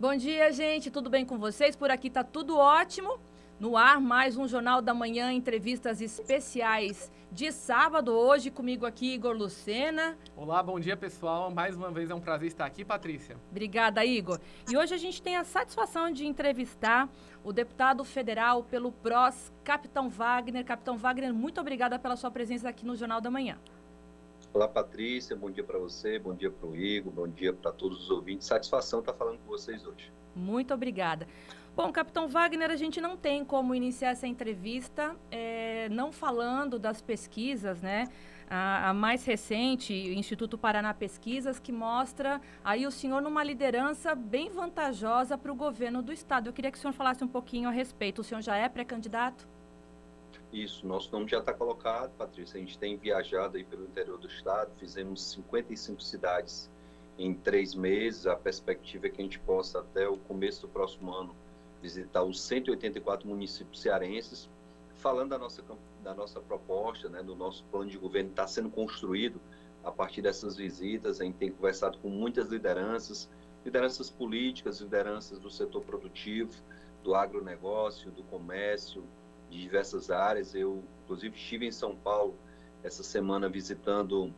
Bom dia, gente. Tudo bem com vocês? Por aqui tá tudo ótimo. No ar, mais um Jornal da Manhã, entrevistas especiais de sábado. Hoje comigo aqui, Igor Lucena. Olá, bom dia, pessoal. Mais uma vez é um prazer estar aqui, Patrícia. Obrigada, Igor. E hoje a gente tem a satisfação de entrevistar o deputado federal pelo PROS, Capitão Wagner. Capitão Wagner, muito obrigada pela sua presença aqui no Jornal da Manhã. Olá, Patrícia. Bom dia para você, bom dia para o Igor, bom dia para todos os ouvintes. Satisfação estar falando com vocês hoje. Muito obrigada. Bom, Capitão Wagner, a gente não tem como iniciar essa entrevista é, não falando das pesquisas, né? A, a, mais recente, o Instituto Paraná Pesquisas, que mostra aí o senhor numa liderança bem vantajosa para o governo do estado. Eu queria que o senhor falasse um pouquinho a respeito. O senhor já é pré-candidato? Isso, nosso nome já está colocado, Patrícia. A gente tem viajado aí pelo interior do estado, fizemos 55 cidades em três meses. A perspectiva é que a gente possa, até o começo do próximo ano, visitar os 184 municípios cearenses, falando da nossa, da nossa proposta, né, do nosso plano de governo está sendo construído a partir dessas visitas. A gente tem conversado com muitas lideranças, lideranças políticas, lideranças do setor produtivo, do agronegócio, do comércio, de diversas áreas. Eu, inclusive, estive em São Paulo essa semana visitando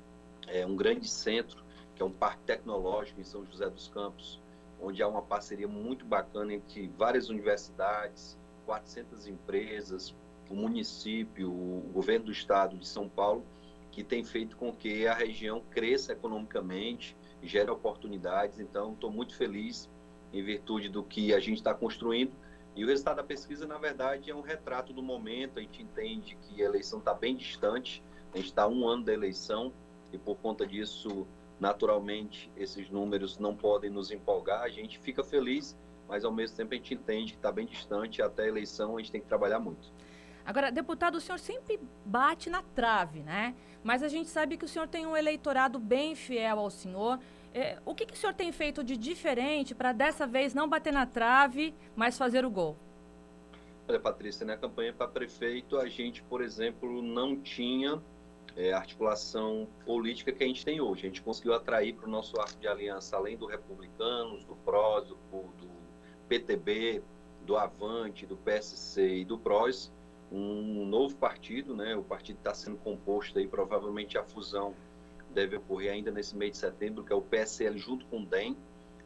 é, um grande centro, que é um parque tecnológico em São José dos Campos, onde há uma parceria muito bacana entre várias universidades, 400 empresas, o município, o governo do estado de São Paulo, que tem feito com que a região cresça economicamente, gere oportunidades. Então, estou muito feliz em virtude do que a gente está construindo. E o resultado da pesquisa, na verdade, é um retrato do momento. A gente entende que a eleição está bem distante, a gente está um ano da eleição, e por conta disso Naturalmente, esses números não podem nos empolgar, a gente fica feliz, mas ao mesmo tempo a gente entende que está bem distante, até a eleição a gente tem que trabalhar muito. Agora, deputado, o senhor sempre bate na trave, né? Mas a gente sabe que o senhor tem um eleitorado bem fiel ao senhor. É, o que, que o senhor tem feito de diferente para dessa vez não bater na trave, mas fazer o gol? Olha, Patrícia, na campanha para prefeito, a gente, por exemplo, não tinha é, articulação política que a gente tem hoje. A gente conseguiu atrair para o nosso arco de aliança, além do Republicanos, do PROS, do, do PTB, do Avante, do PSC e do PROS, um novo partido, né? O partido está sendo composto aí, provavelmente a fusão deve ocorrer ainda nesse mês de setembro, que é o PSL junto com o DEM.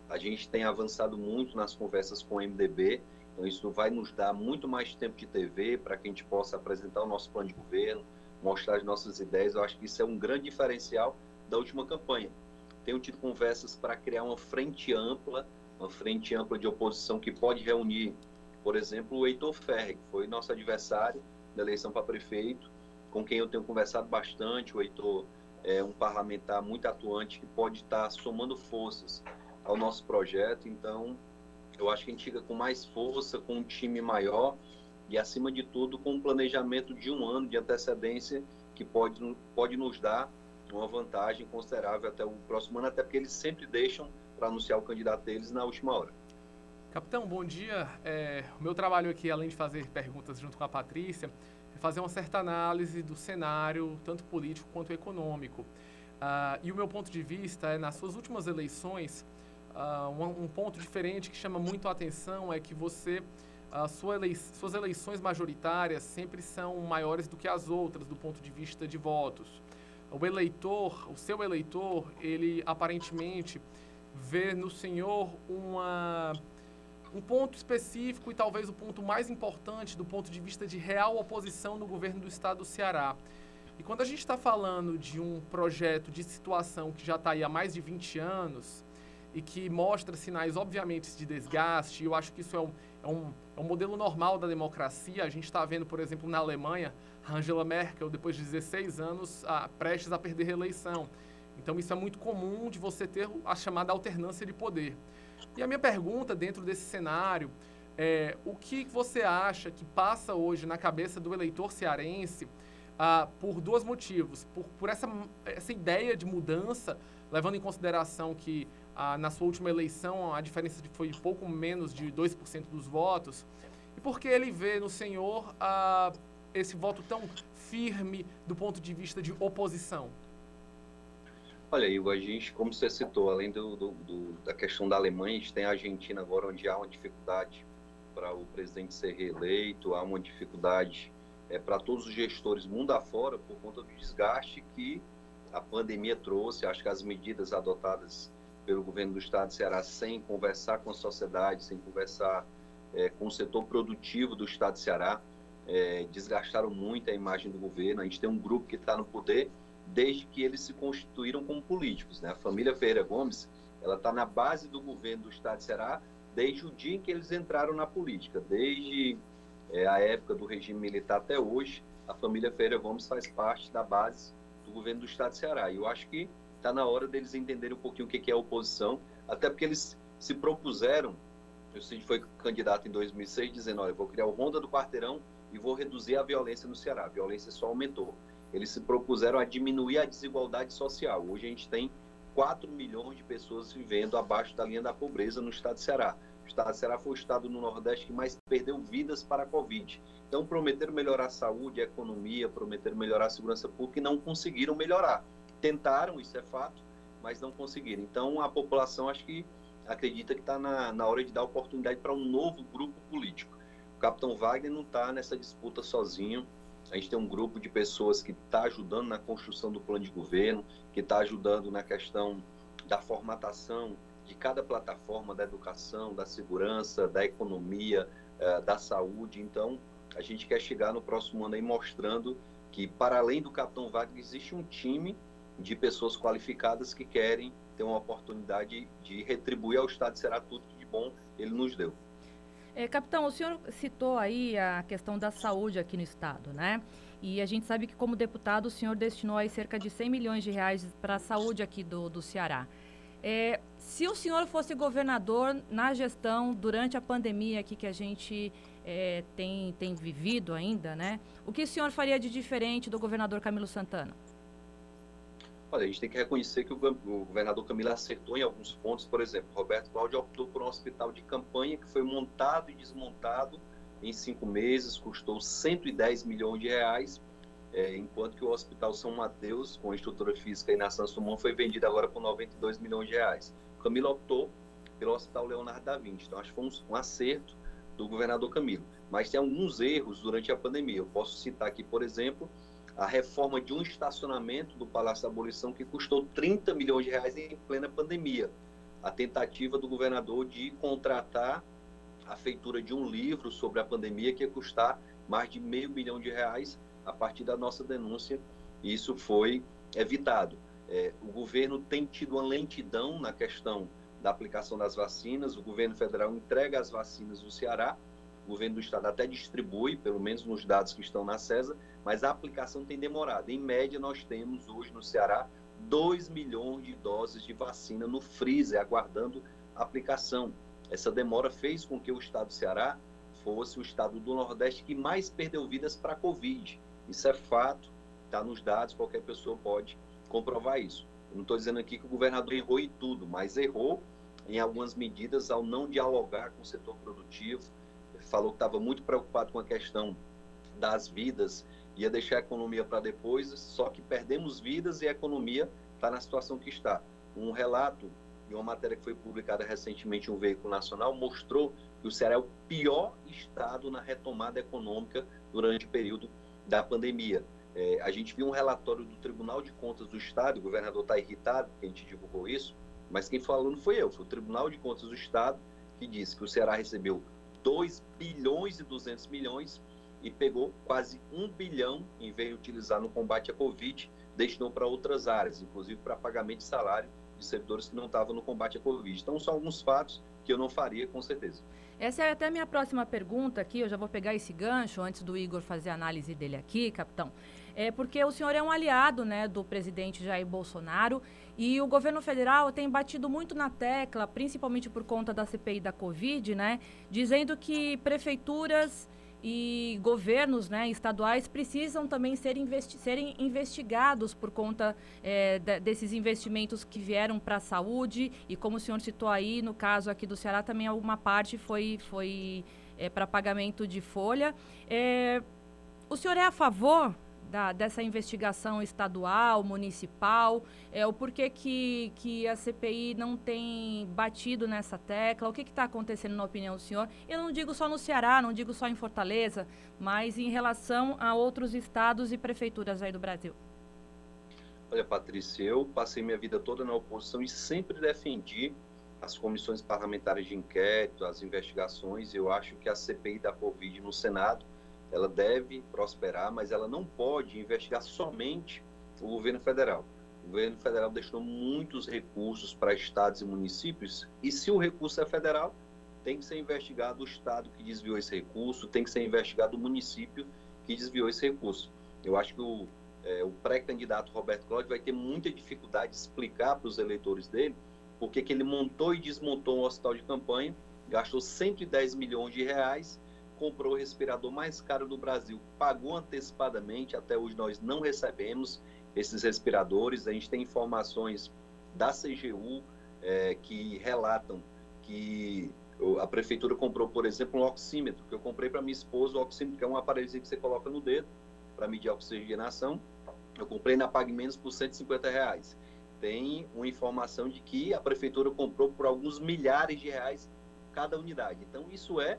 A gente tem avançado muito nas conversas com o MDB, então isso vai nos dar muito mais tempo de TV para que a gente possa apresentar o nosso plano de governo, mostrar as nossas ideias. Eu acho que isso é um grande diferencial da última campanha. Tenho tido conversas para criar uma frente ampla, uma frente ampla de oposição que pode reunir, por exemplo, o Heitor Ferre, que foi nosso adversário da eleição para prefeito, com quem eu tenho conversado bastante. O Heitor é um parlamentar muito atuante que pode estar somando forças ao nosso projeto. Então, eu acho que a gente chega com mais força, com um time maior e, acima de tudo, com um planejamento de um ano de antecedência que pode, pode nos dar uma vantagem considerável até o próximo ano, até porque eles sempre deixam para anunciar o candidato deles na última hora. Capitão, bom dia. É, o meu trabalho aqui, além de fazer perguntas junto com a Patrícia, fazer uma certa análise do cenário, tanto político quanto econômico. Uh, e o meu ponto de vista é, nas suas últimas eleições, uh, um, um ponto diferente que chama muito a atenção é que você sua elei suas eleições majoritárias sempre são maiores do que as outras do ponto de vista de votos. O eleitor, o seu eleitor, ele aparentemente vê no senhor uma, um ponto específico e talvez o ponto mais importante do ponto de vista de real oposição no governo do estado do Ceará. E quando a gente está falando de um projeto de situação que já está aí há mais de 20 anos e que mostra sinais, obviamente, de desgaste, eu acho que isso é um, é um, é um modelo normal da democracia. A gente está vendo, por exemplo, na Alemanha, Angela Merkel, depois de 16 anos, a, prestes a perder reeleição. Então, isso é muito comum de você ter a chamada alternância de poder. E a minha pergunta, dentro desse cenário, é o que você acha que passa hoje na cabeça do eleitor cearense ah, por dois motivos. Por, por essa, essa ideia de mudança, levando em consideração que ah, na sua última eleição a diferença foi pouco menos de 2% dos votos, e porque ele vê no senhor ah, esse voto tão firme do ponto de vista de oposição? Olha, Igor, a gente, como você citou, além do, do, do, da questão da Alemanha, a gente tem a Argentina agora, onde há uma dificuldade para o presidente ser reeleito, há uma dificuldade é, para todos os gestores mundo afora por conta do desgaste que a pandemia trouxe. Acho que as medidas adotadas pelo governo do estado de Ceará, sem conversar com a sociedade, sem conversar é, com o setor produtivo do estado de Ceará, é, desgastaram muito a imagem do governo. A gente tem um grupo que está no poder desde que eles se constituíram como políticos. Né? A família Ferreira Gomes ela está na base do governo do estado de Ceará desde o dia em que eles entraram na política, desde é, a época do regime militar até hoje, a família Ferreira Gomes faz parte da base do governo do estado de Ceará. E eu acho que está na hora deles entenderem um pouquinho o que é oposição, até porque eles se propuseram, o Cid foi candidato em 2006, dizendo, olha, eu vou criar o Ronda do Quarteirão e vou reduzir a violência no Ceará. A violência só aumentou. Eles se propuseram a diminuir a desigualdade social. Hoje a gente tem 4 milhões de pessoas vivendo abaixo da linha da pobreza no estado de Ceará. O estado de Ceará foi o estado no Nordeste que mais perdeu vidas para a Covid. Então, prometeram melhorar a saúde, a economia, prometeram melhorar a segurança pública e não conseguiram melhorar. Tentaram, isso é fato, mas não conseguiram. Então, a população acho que acredita que está na, na hora de dar oportunidade para um novo grupo político. O capitão Wagner não está nessa disputa sozinho. A gente tem um grupo de pessoas que está ajudando na construção do plano de governo, que está ajudando na questão da formatação de cada plataforma da educação, da segurança, da economia, eh, da saúde. Então, a gente quer chegar no próximo ano aí mostrando que, para além do Capitão Wagner, existe um time de pessoas qualificadas que querem ter uma oportunidade de retribuir ao Estado será tudo que de bom ele nos deu. É, capitão, o senhor citou aí a questão da saúde aqui no Estado, né? E a gente sabe que, como deputado, o senhor destinou aí cerca de 100 milhões de reais para a saúde aqui do, do Ceará. É, se o senhor fosse governador na gestão durante a pandemia aqui que a gente é, tem, tem vivido ainda, né? O que o senhor faria de diferente do governador Camilo Santana? A gente tem que reconhecer que o, governador Camilo acertou em alguns pontos. Por exemplo, Roberto Cláudio optou por um hospital de campanha que foi montado e desmontado em cinco meses, custou 110 milhões de reais é, enquanto que o Hospital São Mateus, com estrutura física e na Santos Dumont, foi vendido agora por 92 milhões de reais. Camilo optou pelo Hospital Leonardo da Vinci, então acho que foi um, um acerto do governador Camilo. Mas tem alguns erros durante a pandemia. Eu posso citar aqui, por exemplo, a reforma de um estacionamento do Palácio da Abolição que custou 30 milhões de reais em plena pandemia. A tentativa do governador de contratar a feitura de um livro sobre a pandemia que ia custar mais de meio milhão de reais a partir da nossa denúncia, isso foi evitado. É, o governo tem tido uma lentidão na questão da aplicação das vacinas, o governo federal entrega as vacinas do Ceará, o governo do estado até distribui, pelo menos nos dados que estão na CESA, mas a aplicação tem demorado. Em média, nós temos hoje no Ceará 2 milhões de doses de vacina no freezer, aguardando aplicação. Essa demora fez com que o estado do Ceará fosse o estado do Nordeste que mais perdeu vidas para a Covid. Isso é fato, está nos dados, qualquer pessoa pode comprovar isso. Eu não estou dizendo aqui que o governador errou em tudo, mas errou em algumas medidas ao não dialogar com o setor produtivo. Falou que estava muito preocupado com a questão das vidas, ia deixar a economia para depois, só que perdemos vidas e a economia está na situação que está. Um relato de uma matéria que foi publicada recentemente em um veículo nacional mostrou que o Ceará é o pior estado na retomada econômica durante o período da pandemia. É, a gente viu um relatório do Tribunal de Contas do Estado, o governador está irritado porque a gente divulgou isso, mas quem falou não foi eu, foi o Tribunal de Contas do Estado que disse que o Ceará recebeu 2 bilhões e 200 milhões e pegou quase 1 bilhão em vez de utilizar no combate à Covid, destinou para outras áreas, inclusive para pagamento de salário de servidores que não estavam no combate à Covid. Então, são alguns fatos que eu não faria, com certeza. Essa é até a minha próxima pergunta aqui, eu já vou pegar esse gancho antes do Igor fazer a análise dele aqui, capitão. É porque o senhor é um aliado né, do presidente Jair Bolsonaro e o governo federal tem batido muito na tecla, principalmente por conta da CPI da Covid, né, dizendo que prefeituras e governos né, estaduais precisam também ser investi serem investigados por conta é, desses investimentos que vieram para a saúde e como o senhor citou aí, no caso aqui do Ceará, também alguma parte foi, foi é, para pagamento de folha. É, o senhor é a favor da, dessa investigação estadual, municipal, é, o porquê que, que a CPI não tem batido nessa tecla, o que está acontecendo na opinião do senhor? Eu não digo só no Ceará, não digo só em Fortaleza, mas em relação a outros estados e prefeituras aí do Brasil. Olha, Patrícia, eu passei minha vida toda na oposição e sempre defendi as comissões parlamentares de inquérito, as investigações. Eu acho que a CPI da Covid no Senado ela deve prosperar, mas ela não pode investigar somente o governo federal. O governo federal deixou muitos recursos para estados e municípios, e se o recurso é federal, tem que ser investigado o estado que desviou esse recurso, tem que ser investigado o município que desviou esse recurso. Eu acho que o, é, o pré-candidato Roberto Cláudio vai ter muita dificuldade de explicar para os eleitores dele porque que ele montou e desmontou um hospital de campanha, gastou 110 milhões de reais comprou o respirador mais caro do Brasil, pagou antecipadamente, até hoje nós não recebemos esses respiradores. A gente tem informações da CGU é, que relatam que a prefeitura comprou, por exemplo, um oxímetro, que eu comprei para minha esposa, o oxímetro, que é um aparelho que você coloca no dedo para medir a oxigenação. Eu comprei na Pague Menos por 150 reais. Tem uma informação de que a prefeitura comprou por alguns milhares de reais cada unidade. Então, isso é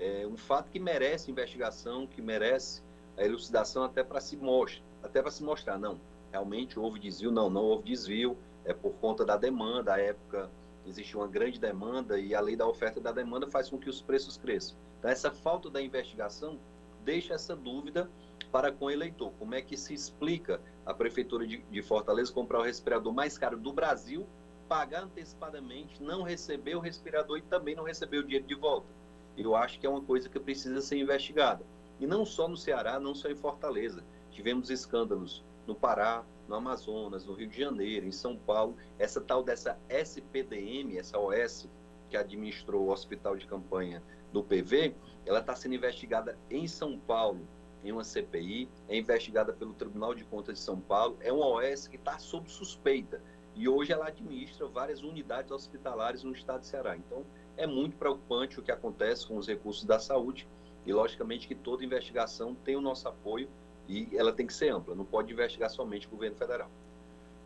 é um fato que merece investigação, que merece a elucidação até para se mostrar, até para se mostrar, não, realmente houve desvio, não, não houve desvio, é por conta da demanda, à época existe uma grande demanda e a lei da oferta e da demanda faz com que os preços cresçam. Então essa falta da investigação deixa essa dúvida para com o eleitor. Como é que se explica a prefeitura de, de Fortaleza comprar o respirador mais caro do Brasil, pagar antecipadamente, não receber o respirador e também não receber o dinheiro de volta? Eu acho que é uma coisa que precisa ser investigada. E não só no Ceará, não só em Fortaleza. Tivemos escândalos no Pará, no Amazonas, no Rio de Janeiro, em São Paulo. Essa tal dessa SPDM, essa OS que administrou o hospital de campanha do PV, ela está sendo investigada em São Paulo, em uma CPI, é investigada pelo Tribunal de Contas de São Paulo, é uma OS que está sob suspeita. E hoje ela administra várias unidades hospitalares no estado de Ceará. Então, é muito preocupante o que acontece com os recursos da saúde e, logicamente, que toda investigação tem o nosso apoio e ela tem que ser ampla, não pode investigar somente o governo federal.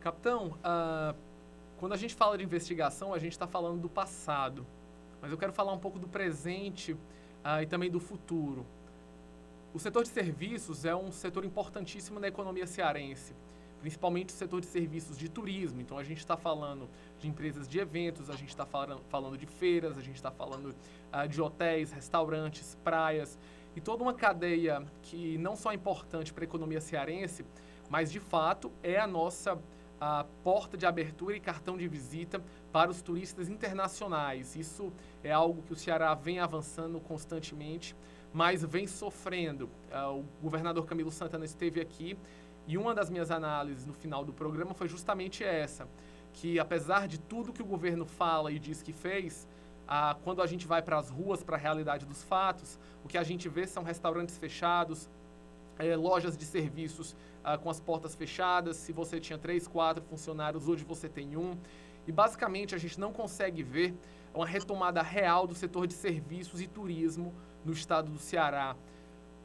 Capitão, uh, quando a gente fala de investigação, a gente está falando do passado, mas eu quero falar um pouco do presente uh, e também do futuro. O setor de serviços é um setor importantíssimo na economia cearense principalmente o setor de serviços de turismo. Então, a gente está falando de empresas de eventos, a gente está falando, de feiras, a gente está falando uh, de hotéis, restaurantes, praias e toda uma cadeia que não só é importante para a economia cearense, mas de fato é a nossa a porta de abertura e cartão de visita para os turistas internacionais. Isso é algo que o Ceará vem avançando constantemente, mas vem sofrendo. Uh, o governador Camilo Santana esteve aqui e uma das minhas análises no final do programa foi justamente essa, que apesar de tudo que o governo fala e diz que fez, ah, quando a gente vai para as ruas, para a realidade dos fatos, o que a gente vê são restaurantes fechados, é, lojas de serviços ah, com as portas fechadas. Se você tinha três, quatro funcionários, hoje você tem um. E basicamente a gente não consegue ver uma retomada real do setor de serviços e turismo no estado do Ceará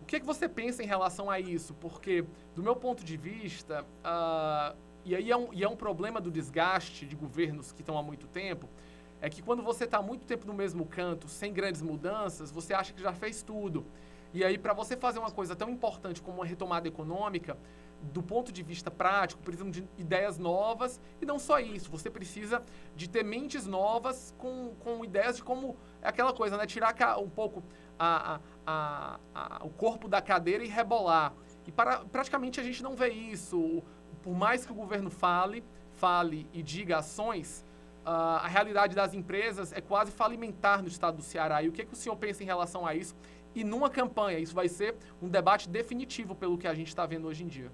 que, que você pensa em relação a isso? Porque, do meu ponto de vista, uh, e aí é um, e é um problema do desgaste de governos que estão há muito tempo, é que quando você está muito tempo no mesmo canto, sem grandes mudanças, você acha que já fez tudo. E aí, para você fazer uma coisa tão importante como uma retomada econômica, do ponto de vista prático, precisa de ideias novas e não só isso, você precisa de ter mentes novas com, com ideias de como é aquela coisa, né? Tirar um pouco a, a, a, o corpo da cadeira e rebolar. E para, praticamente a gente não vê isso. Por mais que o governo fale, fale e diga ações, uh, a realidade das empresas é quase falimentar no estado do Ceará. E o que, que o senhor pensa em relação a isso? E numa campanha, isso vai ser um debate definitivo pelo que a gente está vendo hoje em dia.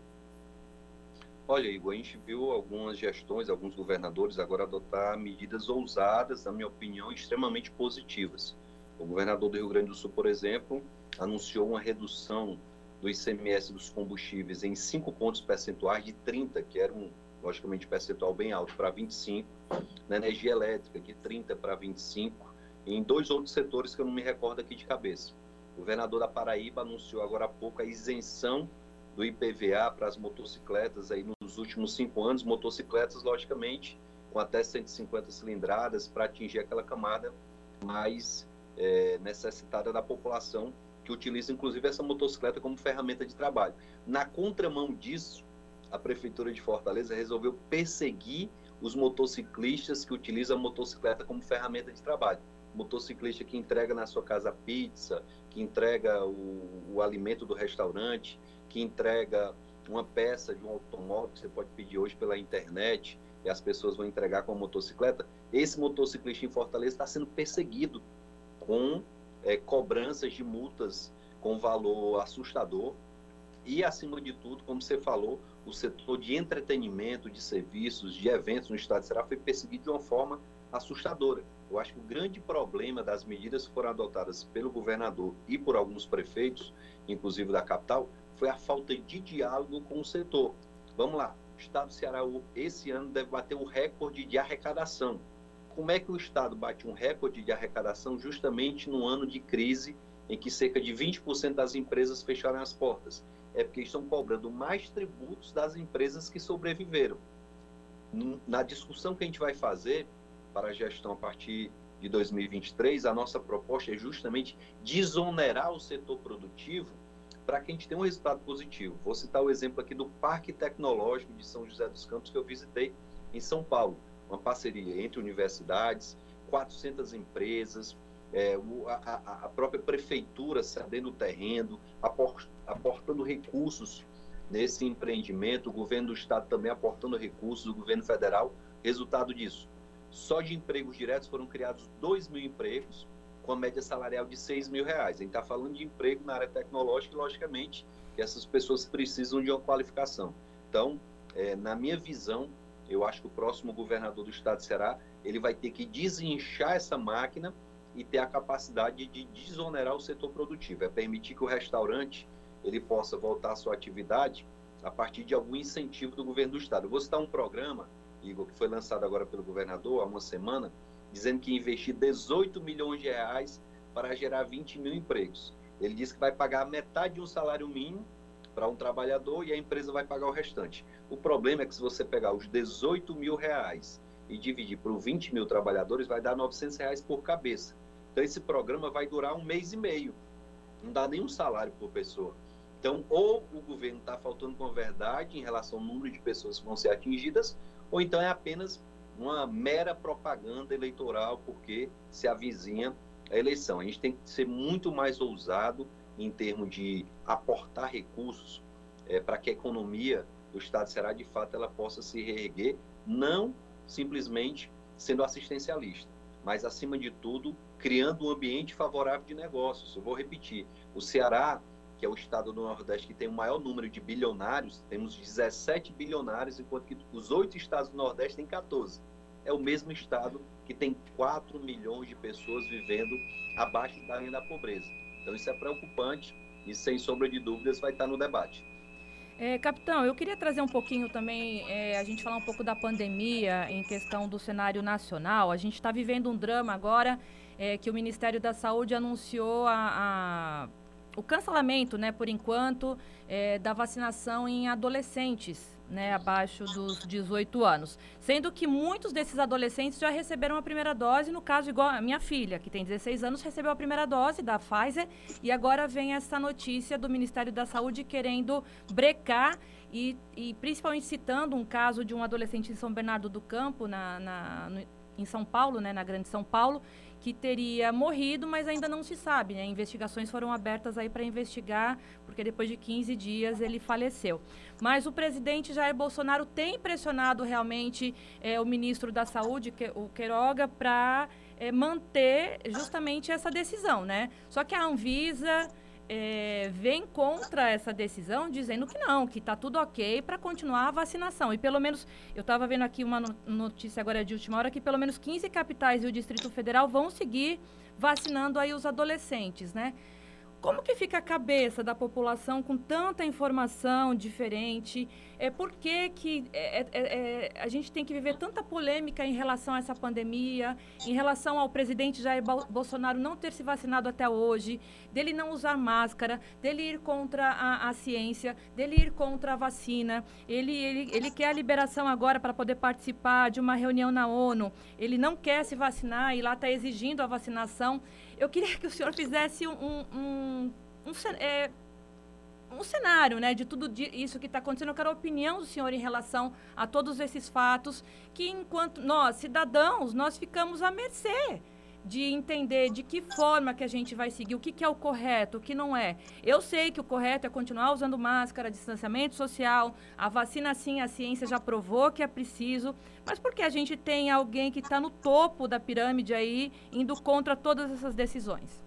Olha, Igor, a gente viu algumas gestões, alguns governadores agora adotar medidas ousadas, na minha opinião, extremamente positivas. O governador do Rio Grande do Sul, por exemplo, anunciou uma redução do ICMS dos combustíveis em 5 pontos percentuais de 30, que era um, logicamente, percentual bem alto, para 25, na energia elétrica, de 30 para 25, e em dois outros setores que eu não me recordo aqui de cabeça. O governador da Paraíba anunciou agora há pouco a isenção do IPVA para as motocicletas aí nos últimos cinco anos, motocicletas, logicamente, com até 150 cilindradas para atingir aquela camada mais é, necessitada da população que utiliza inclusive essa motocicleta como ferramenta de trabalho. Na contramão disso, a prefeitura de Fortaleza resolveu perseguir os motociclistas que utilizam a motocicleta como ferramenta de trabalho. Motociclista que entrega na sua casa pizza, que entrega o, o alimento do restaurante, que entrega uma peça de um automóvel que você pode pedir hoje pela internet e as pessoas vão entregar com a motocicleta. Esse motociclista em Fortaleza está sendo perseguido com é, cobranças de multas com valor assustador e, acima de tudo, como você falou, o setor de entretenimento, de serviços, de eventos no estado de Ceará foi perseguido de uma forma assustadora. Eu acho que o grande problema das medidas que foram adotadas pelo governador e por alguns prefeitos, inclusive da capital, foi a falta de diálogo com o setor. Vamos lá, o estado do Ceará esse ano deve bater o recorde de arrecadação como é que o Estado bate um recorde de arrecadação justamente no ano de crise em que cerca de 20% das empresas fecharam as portas? É porque estão cobrando mais tributos das empresas que sobreviveram. Na discussão que a gente vai fazer para a gestão a partir de 2023, a nossa proposta é justamente desonerar o setor produtivo para que a gente tenha um resultado positivo. Vou citar o exemplo aqui do Parque Tecnológico de São José dos Campos que eu visitei em São Paulo uma parceria entre universidades, 400 empresas, é, a, a, própria prefeitura cedendo terreno, aportando recursos nesse empreendimento, o governo do estado também aportando recursos, o governo federal. Resultado disso, só de empregos diretos foram criados 2 mil empregos, com a média salarial de 6 mil reais. A gente está falando de emprego na área tecnológica e, logicamente, que essas pessoas precisam de uma qualificação. Então, é, na minha visão, eu acho que o próximo governador do estado Ceará ele vai ter que desinchar essa máquina e ter a capacidade de desonerar o setor produtivo, é permitir que o restaurante ele possa voltar à sua atividade a partir de algum incentivo do governo do estado. Eu vou citar um programa, Igor, que foi lançado agora pelo governador há uma semana, dizendo que investir 18 milhões de reais para gerar 20 mil empregos. Ele disse que vai pagar metade de um salário mínimo para um trabalhador e a empresa vai pagar o restante. O problema é que se você pegar os 18 mil reais e dividir por 20 mil trabalhadores, vai dar 900 reais por cabeça. Então, esse programa vai durar um mês e meio. Não dá nenhum salário por pessoa. Então, ou o governo está faltando com a verdade em relação ao número de pessoas que vão ser atingidas, ou então é apenas uma mera propaganda eleitoral, porque se avizinha a eleição. A gente tem que ser muito mais ousado em termos de aportar recursos é, para que a economia do Estado será de fato ela possa se reerguer, não simplesmente sendo assistencialista, mas acima de tudo criando um ambiente favorável de negócios. Eu vou repetir, o Ceará, que é o estado do Nordeste que tem o maior número de bilionários, temos 17 bilionários, enquanto que os oito estados do Nordeste têm 14. É o mesmo estado que tem 4 milhões de pessoas vivendo abaixo da linha da pobreza. Então isso é preocupante e sem sombra de dúvidas vai estar no debate. É, capitão, eu queria trazer um pouquinho também, é, a gente falar um pouco da pandemia em questão do cenário nacional. A gente está vivendo um drama agora é, que o Ministério da Saúde anunciou a, a, o cancelamento, né, por enquanto, é, da vacinação em adolescentes né, abaixo dos 18 anos. Sendo que muitos desses adolescentes já receberam a primeira dose, no caso, igual a minha filha, que tem 16 anos, recebeu a primeira dose da Pfizer e agora vem essa notícia do Ministério da Saúde querendo brecar e, e principalmente citando um caso de um adolescente em São Bernardo do Campo, na, na no, em São Paulo, né, na Grande São Paulo, que teria morrido, mas ainda não se sabe. Né? Investigações foram abertas aí para investigar, porque depois de 15 dias ele faleceu. Mas o presidente Jair Bolsonaro tem pressionado realmente é, o ministro da Saúde, o Queiroga, para é, manter justamente essa decisão, né? Só que a Anvisa é, vem contra essa decisão, dizendo que não, que está tudo ok para continuar a vacinação. E pelo menos, eu estava vendo aqui uma notícia agora de última hora, que pelo menos 15 capitais e o Distrito Federal vão seguir vacinando aí os adolescentes, né? Como que fica a cabeça da população com tanta informação diferente? É, por que, que é, é, é, a gente tem que viver tanta polêmica em relação a essa pandemia, em relação ao presidente Jair Bolsonaro não ter se vacinado até hoje, dele não usar máscara, dele ir contra a, a ciência, dele ir contra a vacina. Ele, ele, ele quer a liberação agora para poder participar de uma reunião na ONU. Ele não quer se vacinar e lá está exigindo a vacinação. Eu queria que o senhor fizesse um, um, um, é, um cenário né, de tudo isso que está acontecendo. Eu quero a opinião do senhor em relação a todos esses fatos que, enquanto nós, cidadãos, nós ficamos à mercê de entender de que forma que a gente vai seguir, o que, que, é o correto, o que não é. Eu sei que o correto é continuar usando máscara, distanciamento social, a vacina sim, a ciência já provou que é preciso, mas porque a gente tem alguém que está no topo da pirâmide aí, indo contra todas essas decisões?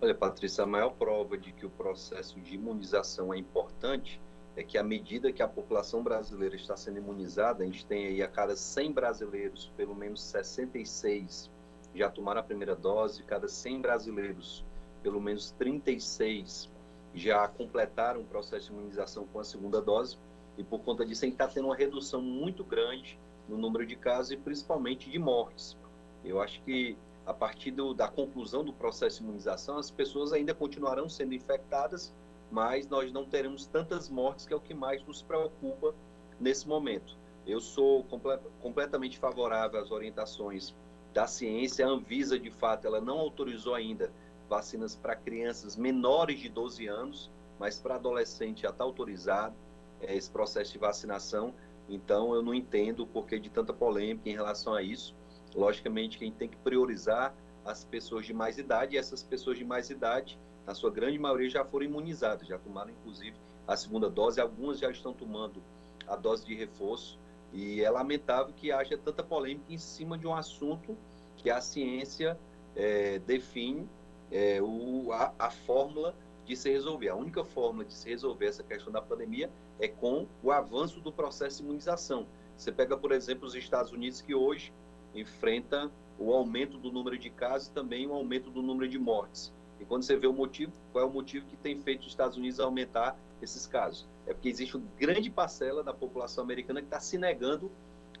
Olha, Patrícia, a maior prova de que o processo de imunização é importante é que à medida que a população brasileira está sendo imunizada, a gente tem aí a cada 100 brasileiros, pelo menos 66 já tomaram a primeira dose, cada 100 brasileiros, pelo menos 36 já completaram o processo de imunização com a segunda dose, e por conta disso a gente está tendo uma redução muito grande no número de casos e principalmente de mortes. Eu acho que a partir do, da conclusão do processo de imunização, as pessoas ainda continuarão sendo infectadas, mas nós não teremos tantas mortes, que é o que mais nos preocupa nesse momento. Eu sou comple completamente favorável às orientações da ciência, a Anvisa, de fato, ela não autorizou ainda vacinas para crianças menores de 12 anos, mas para adolescente já está autorizado é, esse processo de vacinação. Então, eu não entendo o porquê de tanta polêmica em relação a isso. Logicamente, quem tem que priorizar as pessoas de mais idade, e essas pessoas de mais idade, na sua grande maioria, já foram imunizadas, já tomaram, inclusive, a segunda dose. Algumas já estão tomando a dose de reforço. E é lamentável que haja tanta polêmica em cima de um assunto que a ciência é, define é, o, a, a, fórmula de se resolver. A única forma de se resolver essa questão da pandemia é com o avanço do processo de imunização. Você pega, por exemplo, os Estados Unidos, que hoje enfrenta o aumento do número de casos e também o aumento do número de mortes. E quando você vê o motivo, qual é o motivo que tem feito os Estados Unidos aumentar esses casos? É porque existe uma grande parcela da população americana que está se negando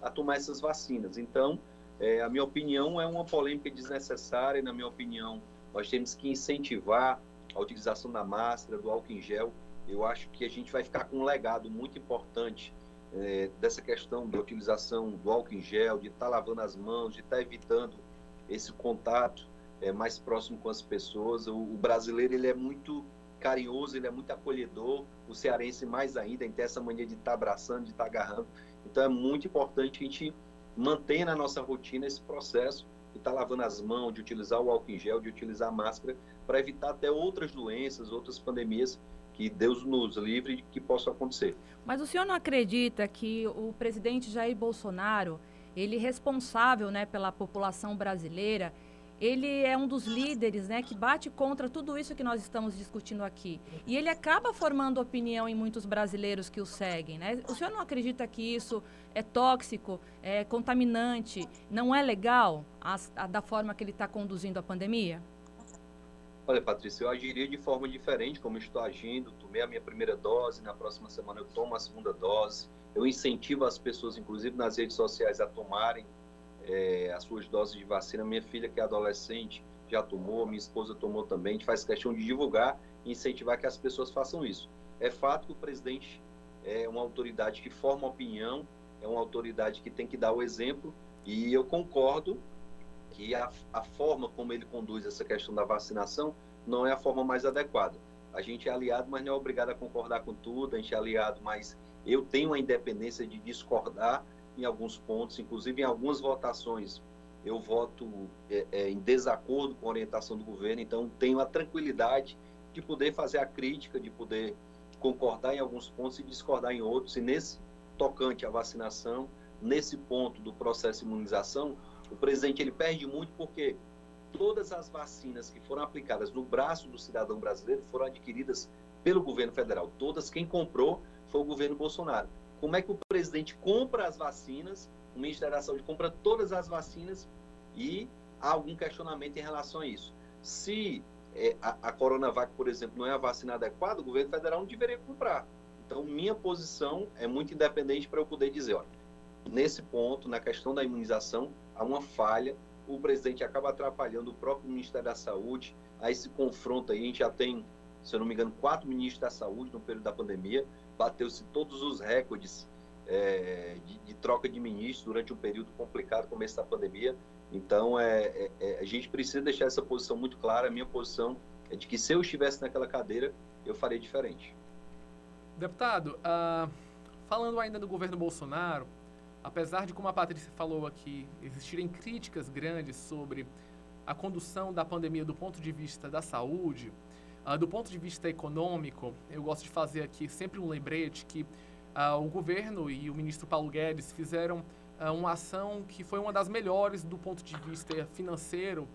a tomar essas vacinas. Então, é, a minha opinião é uma polêmica desnecessária, e na minha opinião, nós temos que incentivar a utilização da máscara, do álcool em gel. Eu acho que a gente vai ficar com um legado muito importante é, dessa questão da utilização do álcool em gel, de estar tá lavando as mãos, de estar tá evitando esse contato é, mais próximo com as pessoas. O, o, brasileiro ele é muito carinhoso, ele é muito acolhedor. O cearense mais ainda, tem essa mania de estar tá abraçando, de estar agarrando. Então é muito importante a gente manter na nossa rotina esse processo de estar lavando as mãos, de utilizar o álcool em gel, de utilizar a máscara, para evitar até outras doenças, outras pandemias que Deus nos livre de que possam acontecer. Mas o senhor não acredita que o presidente Jair Bolsonaro, ele responsável né, pela população brasileira, ele é um dos líderes né, que bate contra tudo isso que nós estamos discutindo aqui. E ele acaba formando opinião em muitos brasileiros que o seguem. Né? O senhor não acredita que isso é tóxico, é contaminante, não é legal a, a, da forma que ele está conduzindo a pandemia? Olha, Patrícia, eu agiria de forma diferente como estou agindo. Tomei a minha primeira dose, na próxima semana eu tomo a segunda dose. Eu incentivo as pessoas, inclusive nas redes sociais, a tomarem é, as suas doses de vacina. Minha filha, que é adolescente, já tomou, minha esposa tomou também. A gente faz questão de divulgar e incentivar que as pessoas façam isso. É fato que o presidente é uma autoridade que forma opinião, é uma autoridade que tem que dar o exemplo, e eu concordo que a, a forma como ele conduz essa questão da vacinação não é a forma mais adequada. A gente é aliado, mas não é obrigado a concordar com tudo, a gente é aliado, mas eu tenho a independência de discordar em alguns pontos, inclusive em algumas votações, eu voto é, é, em desacordo com a orientação do governo, então tenho a tranquilidade de poder fazer a crítica, de poder concordar em alguns pontos e discordar em outros. E nesse tocante à vacinação, nesse ponto do processo de imunização, o presidente ele perde muito porque todas as vacinas que foram aplicadas no braço do cidadão brasileiro foram adquiridas pelo governo federal. Todas quem comprou foi o governo Bolsonaro como é que o presidente compra as vacinas, o Ministério da Saúde compra todas as vacinas e há algum questionamento em relação a isso. Se é, a, a Coronavac, por exemplo, não é a vacina adequada, o governo federal não deveria comprar. Então, minha posição é muito independente para eu poder dizer, olha, nesse ponto, na questão da imunização, há uma falha, o presidente acaba atrapalhando o próprio Ministério da Saúde, a esse confronto aí, a gente já tem, se eu não me engano, quatro ministros da saúde no período da pandemia, bateu-se todos os recordes é, de, de, troca de ministros durante um período complicado, começo da pandemia. Então, é, é, é, a gente precisa deixar essa posição muito clara. A minha posição é de que se eu estivesse naquela cadeira, eu faria diferente. Deputado, uh, falando ainda do governo Bolsonaro, apesar de, como a Patrícia falou aqui, existirem críticas grandes sobre a condução da pandemia do ponto de vista da saúde, uh, do ponto de vista econômico, eu gosto de fazer aqui sempre um lembrete que uh, o governo e o ministro Paulo Guedes fizeram uh, uma ação que foi uma das melhores do ponto de vista financeiro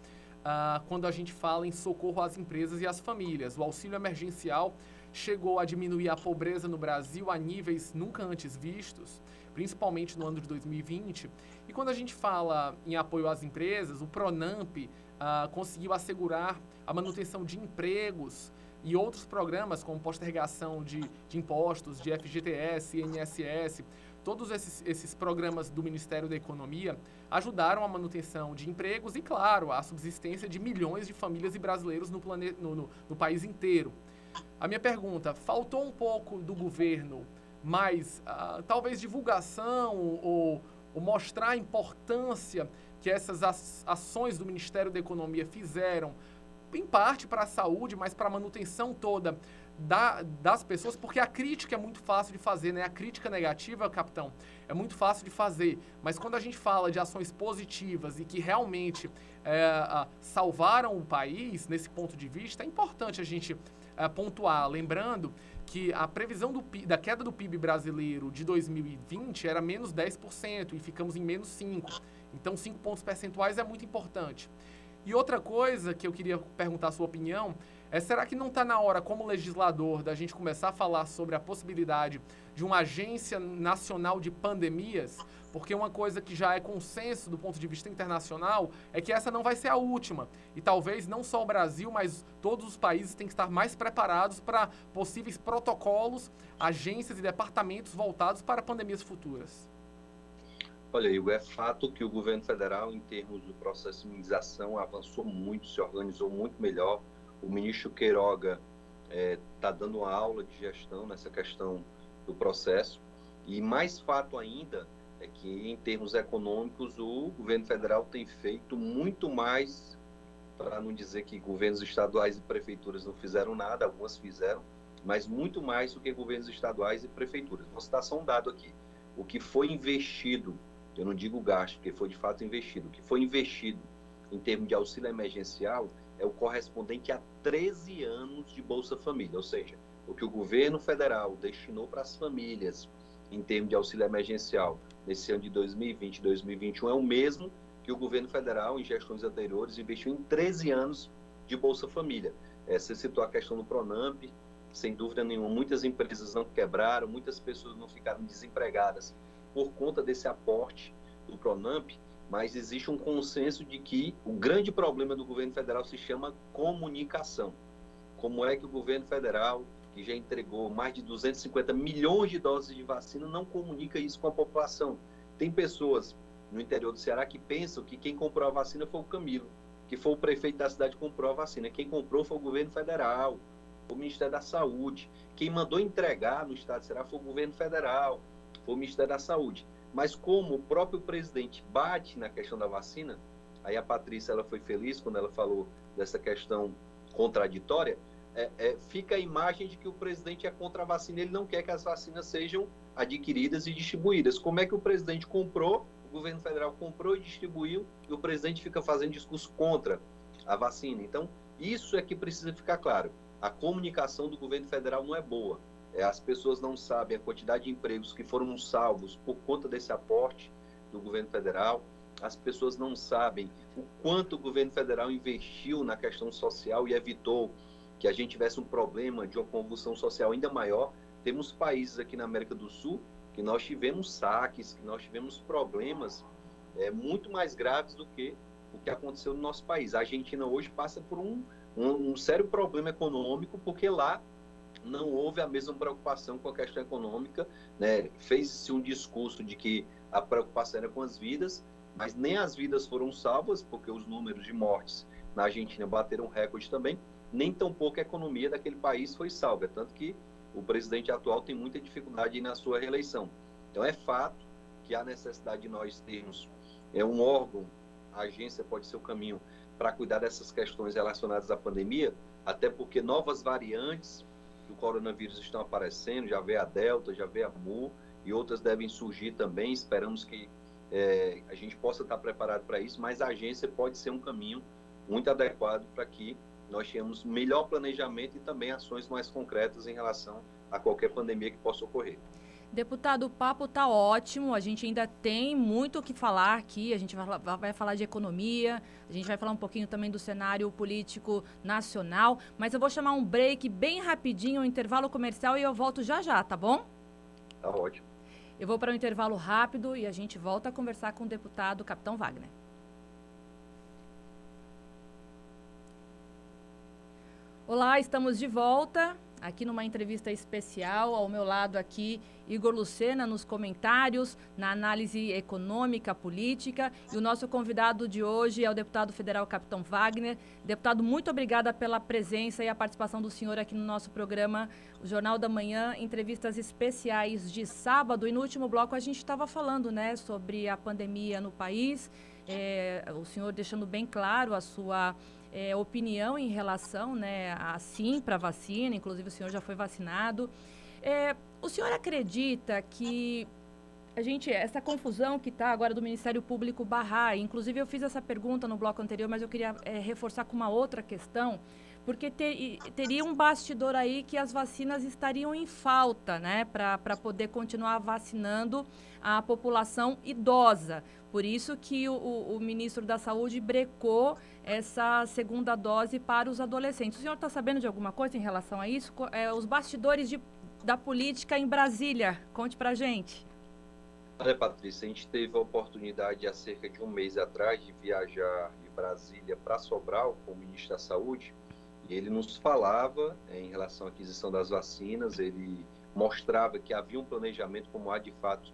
quando a gente fala em socorro às empresas e às famílias. O auxílio emergencial chegou a diminuir a pobreza no Brasil a níveis nunca antes vistos, principalmente no ano de 2020. E quando a gente fala em apoio às empresas, o Pronamp uh, conseguiu assegurar a manutenção de empregos e outros programas como postergação de, de impostos, de FGTS, INSS, todos esses, esses programas do Ministério da Economia ajudaram a manutenção de empregos e, claro, a subsistência de milhões de famílias e brasileiros no, planeta, no, no, no país inteiro. A minha pergunta, faltou um pouco do governo mais, uh, talvez, divulgação ou, ou mostrar a importância que essas ações do Ministério da Economia fizeram, em parte para a saúde, mas para a manutenção toda da, das pessoas, porque a crítica é muito fácil de fazer, né? A crítica negativa, capitão, é muito fácil de fazer. Mas quando a gente fala de ações positivas e que realmente é, salvaram o país, nesse ponto de vista, é importante a gente é, pontuar. Lembrando que a previsão do, da queda do PIB brasileiro de 2020 era menos 10% e ficamos em menos 5%. Então, cinco pontos percentuais é muito importante. E outra coisa que eu queria perguntar a sua opinião é: será que não está na hora, como legislador, da gente começar a falar sobre a possibilidade de uma agência nacional de pandemias? Porque uma coisa que já é consenso do ponto de vista internacional é que essa não vai ser a última. E talvez não só o Brasil, mas todos os países têm que estar mais preparados para possíveis protocolos, agências e departamentos voltados para pandemias futuras. Olha, Igor, é fato que o governo federal, em termos do processo de imunização, avançou muito, se organizou muito melhor. O ministro Queiroga está é, tá dando uma aula de gestão nessa questão do processo. E mais fato ainda é que, em termos econômicos, o governo federal tem feito muito mais, para não dizer que governos estaduais e prefeituras não fizeram nada, algumas fizeram, mas muito mais do que governos estaduais e prefeituras. Vou citar só um dado aqui. O que foi investido eu não digo gasto, porque foi de fato investido. O que foi investido em termos de auxílio emergencial é o correspondente a 13 anos de Bolsa Família, ou seja, o que o governo federal destinou para as famílias em termos de auxílio emergencial nesse ano de 2020 e 2021 é o mesmo que o governo federal, em gestões anteriores, investiu em 13 anos de Bolsa Família. É, você citou a questão do Pronamp, sem dúvida nenhuma, muitas empresas não quebraram, muitas pessoas não ficaram desempregadas por conta desse aporte do Pronamp, mas existe um consenso de que o grande problema do governo federal se chama comunicação. Como é que o governo federal, que já entregou mais de 250 milhões de doses de vacina, não comunica isso com a população? Tem pessoas no interior do Ceará que pensam que quem comprou a vacina foi o Camilo, que foi o prefeito da cidade que comprou a vacina. Quem comprou foi o governo federal, o Ministério da Saúde. Quem mandou entregar no estado do Ceará foi o governo federal foi o Ministério da Saúde. Mas como o próprio presidente bate na questão da vacina, aí a Patrícia ela foi feliz quando ela falou dessa questão contraditória, é, é, fica a imagem de que o presidente é contra a vacina, ele não quer que as vacinas sejam adquiridas e distribuídas. Como é que o presidente comprou, o governo federal comprou e distribuiu, e o presidente fica fazendo discurso contra a vacina? Então, isso é que precisa ficar claro. A comunicação do governo federal não é boa. É, as pessoas não sabem a quantidade de empregos que foram salvos por conta desse aporte do governo federal. As pessoas não sabem o quanto o governo federal investiu na questão social e evitou que a gente tivesse um problema de uma convulsão social ainda maior. Temos países aqui na América do Sul que nós tivemos saques, que nós tivemos problemas é, muito mais graves do que o que aconteceu no nosso país. A Argentina hoje passa por um, um, um sério problema econômico, porque lá não houve a mesma preocupação com a questão econômica. Né? Fez-se um discurso de que a preocupação era com as vidas, mas nem as vidas foram salvas, porque os números de mortes na Argentina bateram recorde também, nem tampouco a economia daquele país foi salva. Tanto que o presidente atual tem muita dificuldade na sua reeleição. Então, é fato que há necessidade de nós termos é, um órgão, a agência pode ser o caminho para cuidar dessas questões relacionadas à pandemia, até porque novas variantes do coronavírus estão aparecendo, já vê a Delta, já vê a Mu, e outras devem surgir também. Esperamos que é, a gente possa estar preparado para isso, mas a agência pode ser um caminho muito adequado para que nós tenhamos melhor planejamento e também ações mais concretas em relação a qualquer pandemia que possa ocorrer. Deputado, o papo está ótimo. A gente ainda tem muito o que falar aqui. A gente vai, vai, falar de economia, a gente vai falar um pouquinho também do cenário político nacional. Mas eu vou chamar um break bem rapidinho, um intervalo comercial, e eu volto já já, tá bom? Tá ótimo. Eu vou para um intervalo rápido e a gente volta a conversar com o deputado Capitão Wagner. Olá, estamos de volta aqui numa entrevista especial. Ao meu lado aqui, Igor Lucena nos comentários, na análise econômica, política. E o nosso convidado de hoje é o deputado federal Capitão Wagner. Deputado, muito obrigada pela presença e a participação do senhor aqui no nosso programa, o Jornal da Manhã, entrevistas especiais de sábado. E no último bloco a gente estava falando né, sobre a pandemia no país. É, o senhor deixando bem claro a sua é, opinião em relação né, a sim para vacina, inclusive o senhor já foi vacinado. É, o senhor acredita que a gente, essa confusão que está agora do Ministério Público barrar, inclusive eu fiz essa pergunta no bloco anterior, mas eu queria é, reforçar com uma outra questão, porque ter, teria um bastidor aí que as vacinas estariam em falta, né, para poder continuar vacinando a população idosa. Por isso que o, o, ministro da Saúde brecou essa segunda dose para os adolescentes. O senhor está sabendo de alguma coisa em relação a isso? É, os bastidores de, da política em Brasília. Conte para gente. Olha, Patrícia, a gente teve a oportunidade há cerca de um mês atrás de viajar de Brasília para Sobral com o ministro da Saúde e ele nos falava é, em relação à aquisição das vacinas, ele mostrava que havia um planejamento, como há de fato,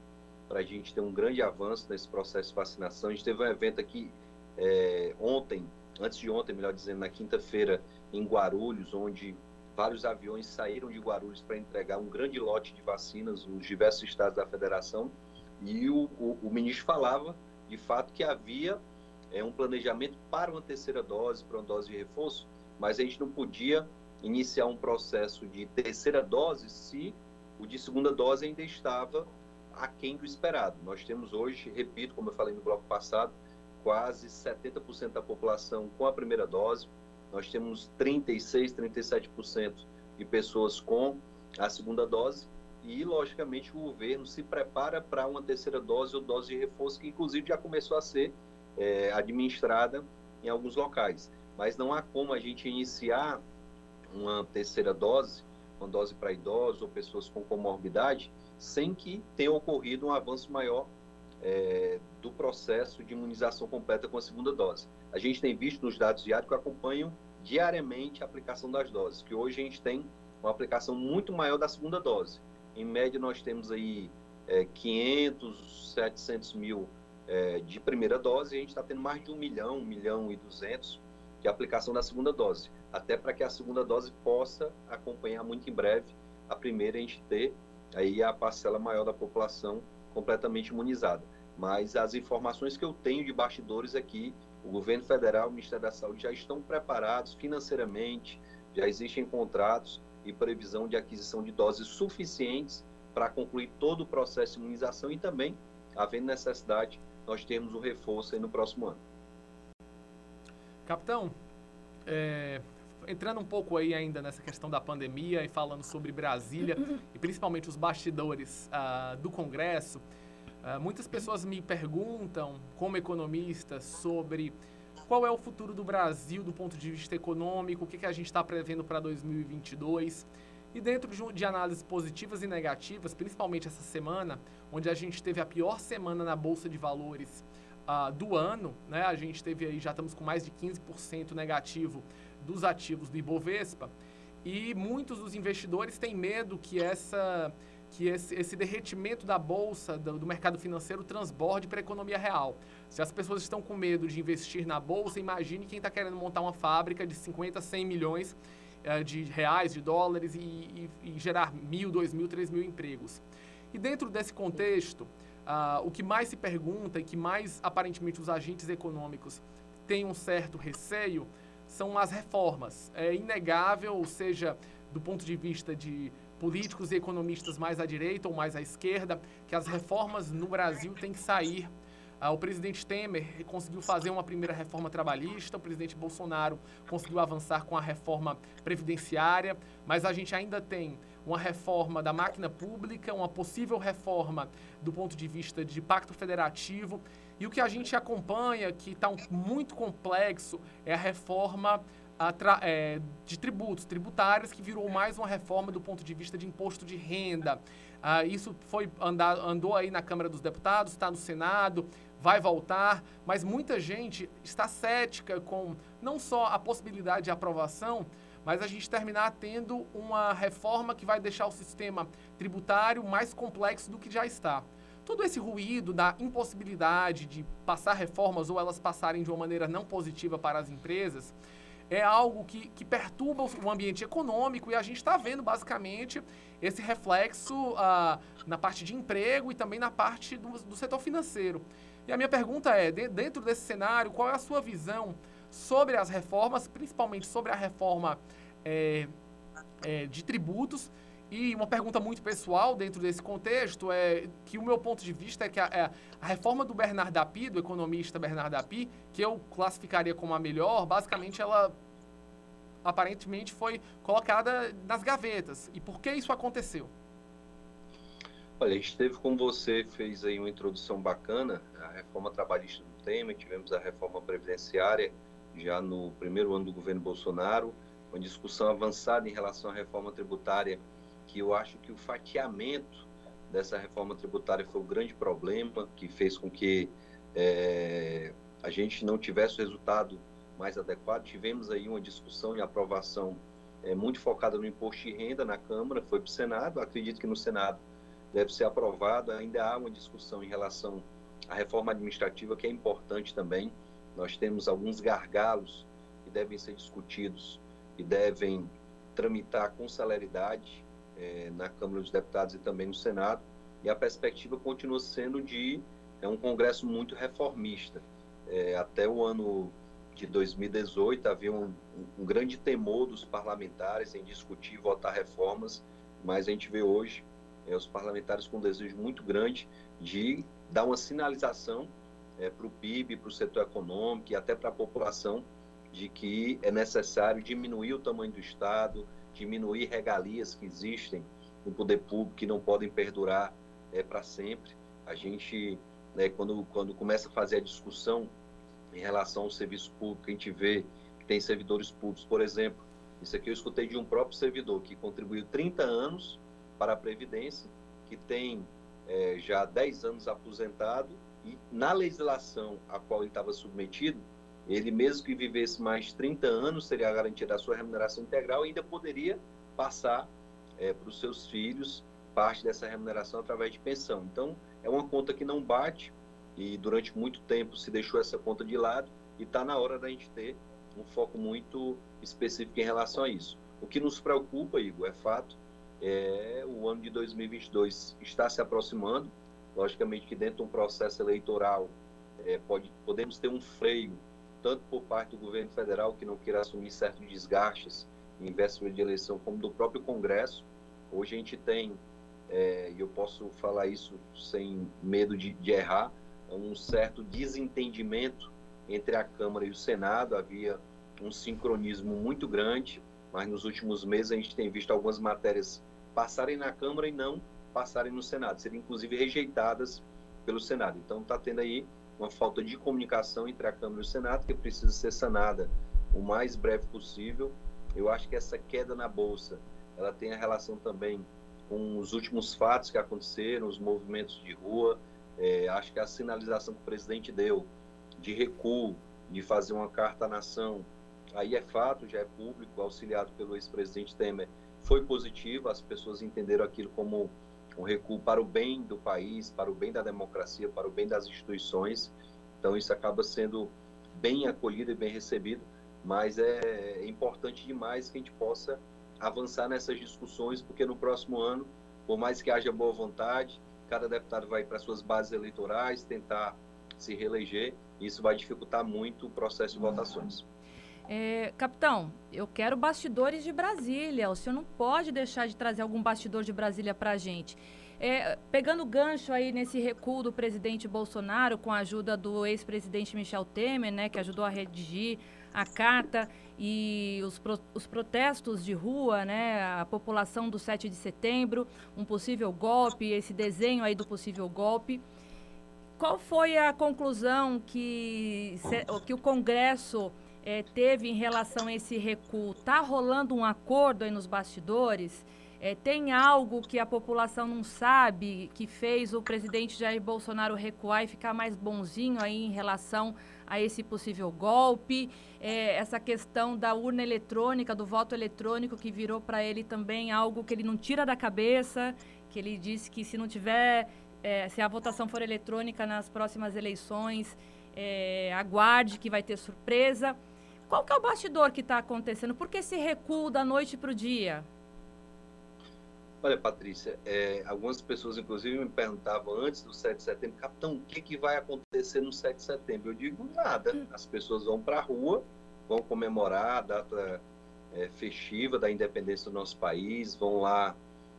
para a gente ter um grande avanço nesse processo de vacinação. A gente teve um evento aqui é, ontem, antes de ontem, melhor dizendo, na quinta-feira, em Guarulhos, onde vários aviões saíram de Guarulhos para entregar um grande lote de vacinas nos diversos estados da federação. E o, o, o ministro falava, de fato, que havia é, um planejamento para uma terceira dose, para uma dose de reforço, mas a gente não podia iniciar um processo de terceira dose se o de segunda dose ainda estava aquém do esperado. Nós temos hoje, repito, como eu falei no bloco passado, quase 70% da população com a primeira dose. Nós temos 36, 37% de pessoas com a segunda dose e, logicamente, o governo se prepara para uma terceira dose ou dose de reforço, que inclusive já começou a ser é, administrada em alguns locais. Mas não há como a gente iniciar uma terceira dose, uma dose para idosos ou pessoas com comorbidade, sem que tenha ocorrido um avanço maior é, do processo de imunização completa com a segunda dose. A gente tem visto nos dados diários que acompanham diariamente a aplicação das doses, que hoje a gente tem uma aplicação muito maior da segunda dose. Em média, nós temos aí é, 500, 700 mil é, de primeira dose e a gente está tendo mais de um milhão, um milhão e duzentos de aplicação da segunda dose, até para que a segunda dose possa acompanhar muito em breve a primeira a gente ter aí a parcela maior da população completamente imunizada. Mas as informações que eu tenho de bastidores aqui, é o governo federal, o Ministério da Saúde já estão preparados financeiramente, já existem contratos e previsão de aquisição de doses suficientes para concluir todo o processo de imunização e também, havendo necessidade, nós temos o reforço no próximo ano. Capitão, é, entrando um pouco aí ainda nessa questão da pandemia e falando sobre Brasília e principalmente os bastidores uh, do Congresso, uh, muitas pessoas me perguntam, como economista, sobre qual é o futuro do Brasil do ponto de vista econômico, o que, que a gente está prevendo para 2022. E dentro de, de análises positivas e negativas, principalmente essa semana, onde a gente teve a pior semana na Bolsa de Valores uh, do ano, né? A gente teve aí, já estamos com mais de 15% negativo dos ativos do Ibovespa. E muitos dos investidores têm medo que essa que esse, esse derretimento da bolsa, do, do mercado financeiro, transborde para a economia real. Se as pessoas estão com medo de investir na bolsa, imagine quem está querendo montar uma fábrica de 50, 100 milhões uh, de reais, de dólares e, e, e gerar mil, dois mil, três mil empregos. E dentro desse contexto, uh, o que mais se pergunta e que mais aparentemente os agentes econômicos têm um certo receio são as reformas. É inegável, ou seja, do ponto de vista de políticos e economistas mais à direita ou mais à esquerda, que as reformas no Brasil têm que sair. Ah, o presidente Temer conseguiu fazer uma primeira reforma trabalhista, o presidente Bolsonaro conseguiu avançar com a reforma previdenciária, mas a gente ainda tem uma reforma da máquina pública, uma possível reforma do ponto de vista de pacto federativo. E o que a gente acompanha, que está um, muito complexo, é a reforma a é, de tributos, tributários, que virou mais uma reforma do ponto de vista de imposto de renda. Ah, isso foi andar, andou aí na Câmara dos Deputados, está no Senado, vai voltar, mas muita gente está cética com não só a possibilidade de aprovação, mas a gente terminar tendo uma reforma que vai deixar o sistema tributário mais complexo do que já está todo esse ruído da impossibilidade de passar reformas ou elas passarem de uma maneira não positiva para as empresas é algo que, que perturba o ambiente econômico e a gente está vendo basicamente esse reflexo uh, na parte de emprego e também na parte do, do setor financeiro. E a minha pergunta é, de, dentro desse cenário, qual é a sua visão sobre as reformas, principalmente sobre a reforma é, é, de tributos e uma pergunta muito pessoal dentro desse contexto é que o meu ponto de vista é que a, é, a reforma do Bernard Api, do economista Bernard Api, que eu classificaria como a melhor, basicamente ela aparentemente foi colocada nas gavetas. E por que isso aconteceu? Olha, a gente teve, como você fez aí uma introdução bacana, a reforma trabalhista do Temer, tivemos a reforma previdenciária já no primeiro ano do governo Bolsonaro, uma discussão avançada em relação à reforma tributária que eu acho que o fatiamento dessa reforma tributária foi o grande problema que fez com que é, a gente não tivesse o resultado mais adequado. Tivemos aí uma discussão e aprovação é, muito focada no imposto de renda na Câmara, foi para o Senado. Acredito que no Senado deve ser aprovado. Ainda há uma discussão em relação à reforma administrativa, que é importante também. Nós temos alguns gargalos que devem ser discutidos e devem tramitar com celeridade é, na Câmara dos Deputados e também no Senado, e a perspectiva continua sendo de é um Congresso muito reformista. É, até o ano de 2018 havia um, um, grande temor dos parlamentares em discutir e votar reformas, mas a gente vê hoje é, os parlamentares com um desejo muito grande de dar uma sinalização é, para o PIB, para o setor econômico e até para a população de que é necessário diminuir o tamanho do Estado, diminuir regalias que existem no poder público que não podem perdurar é, para sempre. A gente, né, quando, quando começa a fazer a discussão em relação ao serviço público, a gente vê que tem servidores públicos, por exemplo, isso aqui eu escutei de um próprio servidor que contribuiu 30 anos para a Previdência, que tem é, já 10 anos aposentado e na legislação a qual ele estava submetido, ele mesmo que vivesse mais 30 anos, seria garantida a sua remuneração integral e ainda poderia passar é, para os seus filhos parte dessa remuneração através de pensão. Então, é uma conta que não bate e durante muito tempo se deixou essa conta de lado e está na hora da gente ter um foco muito específico em relação a isso. O que nos preocupa, Igor, é fato, é o ano de 2022 está se aproximando. Logicamente que dentro de um processo eleitoral é, pode, podemos ter um freio tanto por parte do governo federal, que não queira assumir certos desgastes em véspera de eleição, como do próprio Congresso. Hoje a gente tem, é, e eu posso falar isso sem medo de, de errar, um certo desentendimento entre a Câmara e o Senado. Havia um sincronismo muito grande, mas nos últimos meses a gente tem visto algumas matérias passarem na Câmara e não passarem no Senado, serem inclusive rejeitadas pelo Senado. Então está tendo aí uma falta de comunicação entre a Câmara e o Senado que precisa ser sanada o mais breve possível. Eu acho que essa queda na bolsa, ela tem a relação também com os últimos fatos que aconteceram, os movimentos de rua. É, acho que a sinalização que o presidente deu de recuo, de fazer uma carta à nação, aí é fato, já é público, auxiliado pelo ex-presidente Temer, foi positivo, as pessoas entenderam aquilo como um recuo para o bem do país, para o bem da democracia, para o bem das instituições. Então, isso acaba sendo bem acolhido e bem recebido, mas é importante demais que a gente possa avançar nessas discussões, porque no próximo ano, por mais que haja boa vontade, cada deputado vai para suas bases eleitorais tentar se reeleger, e isso vai dificultar muito o processo de votações. É, capitão, eu quero bastidores de Brasília. O senhor não pode deixar de trazer algum bastidor de Brasília para a gente. É, pegando gancho aí nesse recuo do presidente Bolsonaro, com a ajuda do ex-presidente Michel Temer, né, que ajudou a redigir a carta e os, pro, os protestos de rua, né, a população do 7 de setembro, um possível golpe, esse desenho aí do possível golpe. Qual foi a conclusão que, que o Congresso é, teve em relação a esse recuo? Está rolando um acordo aí nos bastidores? É, tem algo que a população não sabe que fez o presidente Jair Bolsonaro recuar e ficar mais bonzinho aí em relação a esse possível golpe? É, essa questão da urna eletrônica, do voto eletrônico, que virou para ele também algo que ele não tira da cabeça, que ele disse que se não tiver, é, se a votação for eletrônica nas próximas eleições, aguarde que vai ter surpresa. Qual que é o bastidor que está acontecendo? Por que esse recuo da noite para o dia? Olha, Patrícia, é, algumas pessoas, inclusive, me perguntavam antes do 7 de setembro, capitão, o que, que vai acontecer no 7 de setembro? Eu digo nada. Hum. As pessoas vão para a rua, vão comemorar a data é, festiva da independência do nosso país, vão lá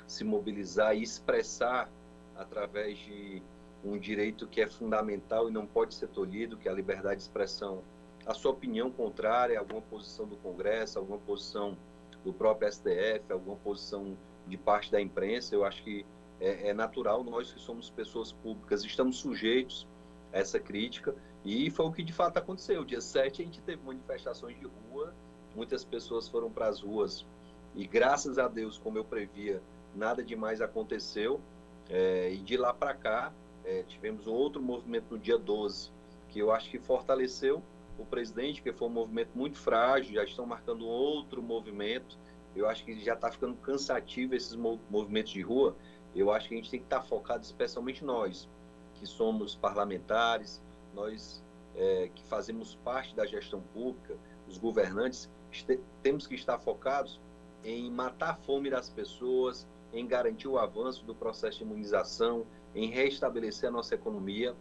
se mobilizar e expressar através de um direito que é fundamental e não pode ser tolhido, que é a liberdade de expressão a sua opinião contrária alguma posição do Congresso, alguma posição do próprio STF, alguma posição de parte da imprensa. Eu acho que é, é natural, nós que somos pessoas públicas, estamos sujeitos a essa crítica, e foi o que de fato aconteceu. Dia 7 a gente teve manifestações de rua, muitas pessoas foram para as ruas, e graças a Deus, como eu previa, nada demais aconteceu. É, e de lá para cá, é, tivemos outro movimento no dia 12, que eu acho que fortaleceu o presidente, que foi um movimento muito frágil, já estão marcando outro movimento. Eu acho que já está ficando cansativo esses movimentos de rua. Eu acho que a gente tem que estar tá focado, especialmente nós, que somos parlamentares, nós é, que fazemos parte da gestão pública, os governantes, temos que estar focados em matar a fome das pessoas, em garantir o avanço do processo de imunização, em restabelecer a nossa economia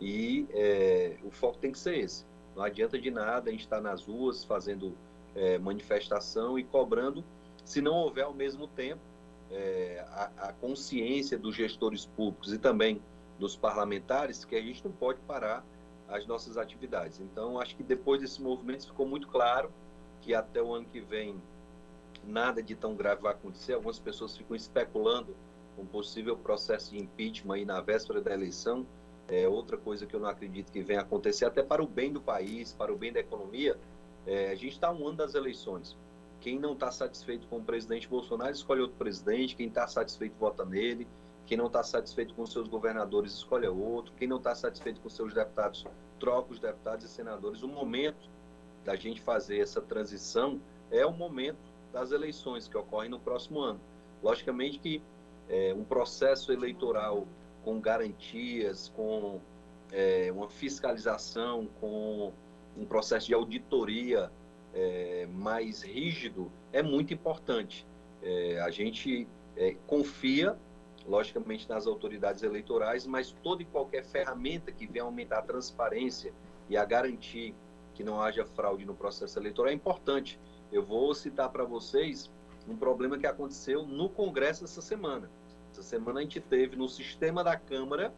e é, o foco tem que ser esse. Não adianta de nada a gente estar nas ruas fazendo é, manifestação e cobrando, se não houver ao mesmo tempo é, a, a, consciência dos gestores públicos e também dos parlamentares que a gente não pode parar as nossas atividades. Então, acho que depois desse movimento ficou muito claro que até o ano que vem nada de tão grave vai acontecer. Algumas pessoas ficam especulando um possível processo de impeachment aí na véspera da eleição é outra coisa que eu não acredito que venha acontecer, até para o bem do país, para o bem da economia. É, a gente está um ano das eleições. Quem não está satisfeito com o presidente Bolsonaro escolhe outro presidente, quem está satisfeito vota nele, quem não está satisfeito com seus governadores escolhe outro, quem não está satisfeito com seus deputados troca os deputados e senadores. O momento da gente fazer essa transição é o momento das eleições que ocorrem no próximo ano. Logicamente que é, um processo eleitoral com garantias, com é, uma fiscalização, com um processo de auditoria é, mais rígido, é muito importante. É, a gente é, confia, logicamente, nas autoridades eleitorais, mas toda e qualquer ferramenta que venha aumentar a transparência e a garantir que não haja fraude no processo eleitoral é importante. Eu vou citar para vocês um problema que aconteceu no Congresso essa semana. Essa semana a gente teve no sistema da Câmara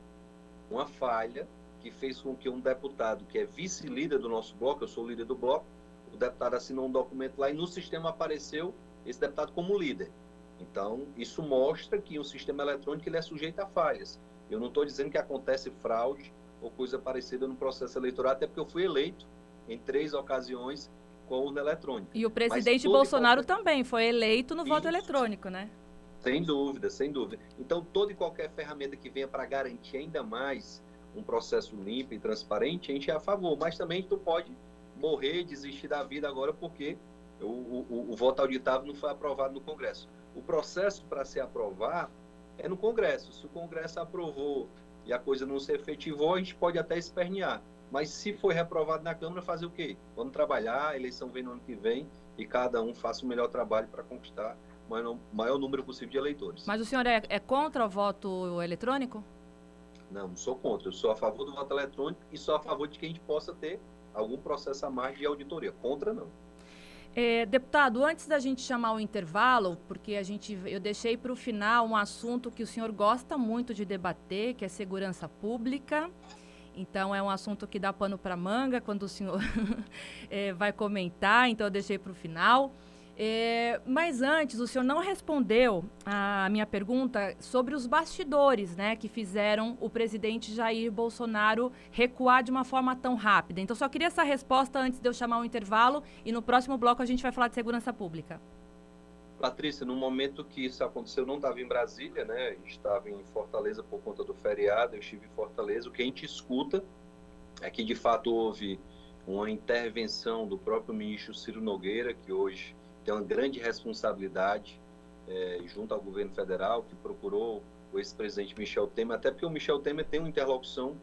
uma falha que fez com que um deputado que é vice-líder do nosso bloco, eu sou líder do bloco, o deputado assinou um documento lá e no sistema apareceu esse deputado como líder. Então, isso mostra que o sistema eletrônico ele é sujeito a falhas. Eu não estou dizendo que acontece fraude ou coisa parecida no processo eleitoral, até porque eu fui eleito em três ocasiões com a urna eletrônica. E o presidente Bolsonaro qualquer... também foi eleito no isso. voto eletrônico, né? Sem dúvida, sem dúvida. Então, toda e qualquer ferramenta que venha para garantir ainda mais um processo limpo e transparente, a gente é a favor, mas também tu pode morrer, desistir da vida agora porque o, o, o voto auditável não foi aprovado no Congresso. O processo para se aprovar é no Congresso. Se o Congresso aprovou e a coisa não se efetivou, a gente pode até espernear. Mas se foi reprovado na Câmara, fazer o quê? Vamos trabalhar, a eleição vem no ano que vem e cada um faça o melhor trabalho para conquistar maior, maior, número possível de eleitores. Mas o senhor é, é contra o voto eletrônico? Não, não sou contra. Eu sou a favor do voto eletrônico e sou a favor de que a gente possa ter algum processo a mais de auditoria. Contra, não. É, deputado, antes da gente chamar o intervalo, porque a gente, eu deixei para o final um assunto que o senhor gosta muito de debater, que é segurança pública. Então é um assunto que dá pano para manga quando o senhor é, vai comentar, então eu deixei para o final. É, mas antes, o senhor não respondeu a minha pergunta sobre os bastidores, né, que fizeram o presidente Jair Bolsonaro recuar de uma forma tão rápida. Então, só queria essa resposta antes de eu chamar o intervalo e no próximo bloco a gente vai falar de segurança pública. Patrícia, no momento que isso aconteceu, eu não estava em Brasília, né? Estava em Fortaleza por conta do feriado, eu estive em Fortaleza. O que a gente escuta é que, de fato, houve uma intervenção do próprio ministro Ciro Nogueira, que hoje tem uma grande responsabilidade é, junto ao governo federal, que procurou o ex-presidente Michel Temer, até porque o Michel Temer tem uma interlocução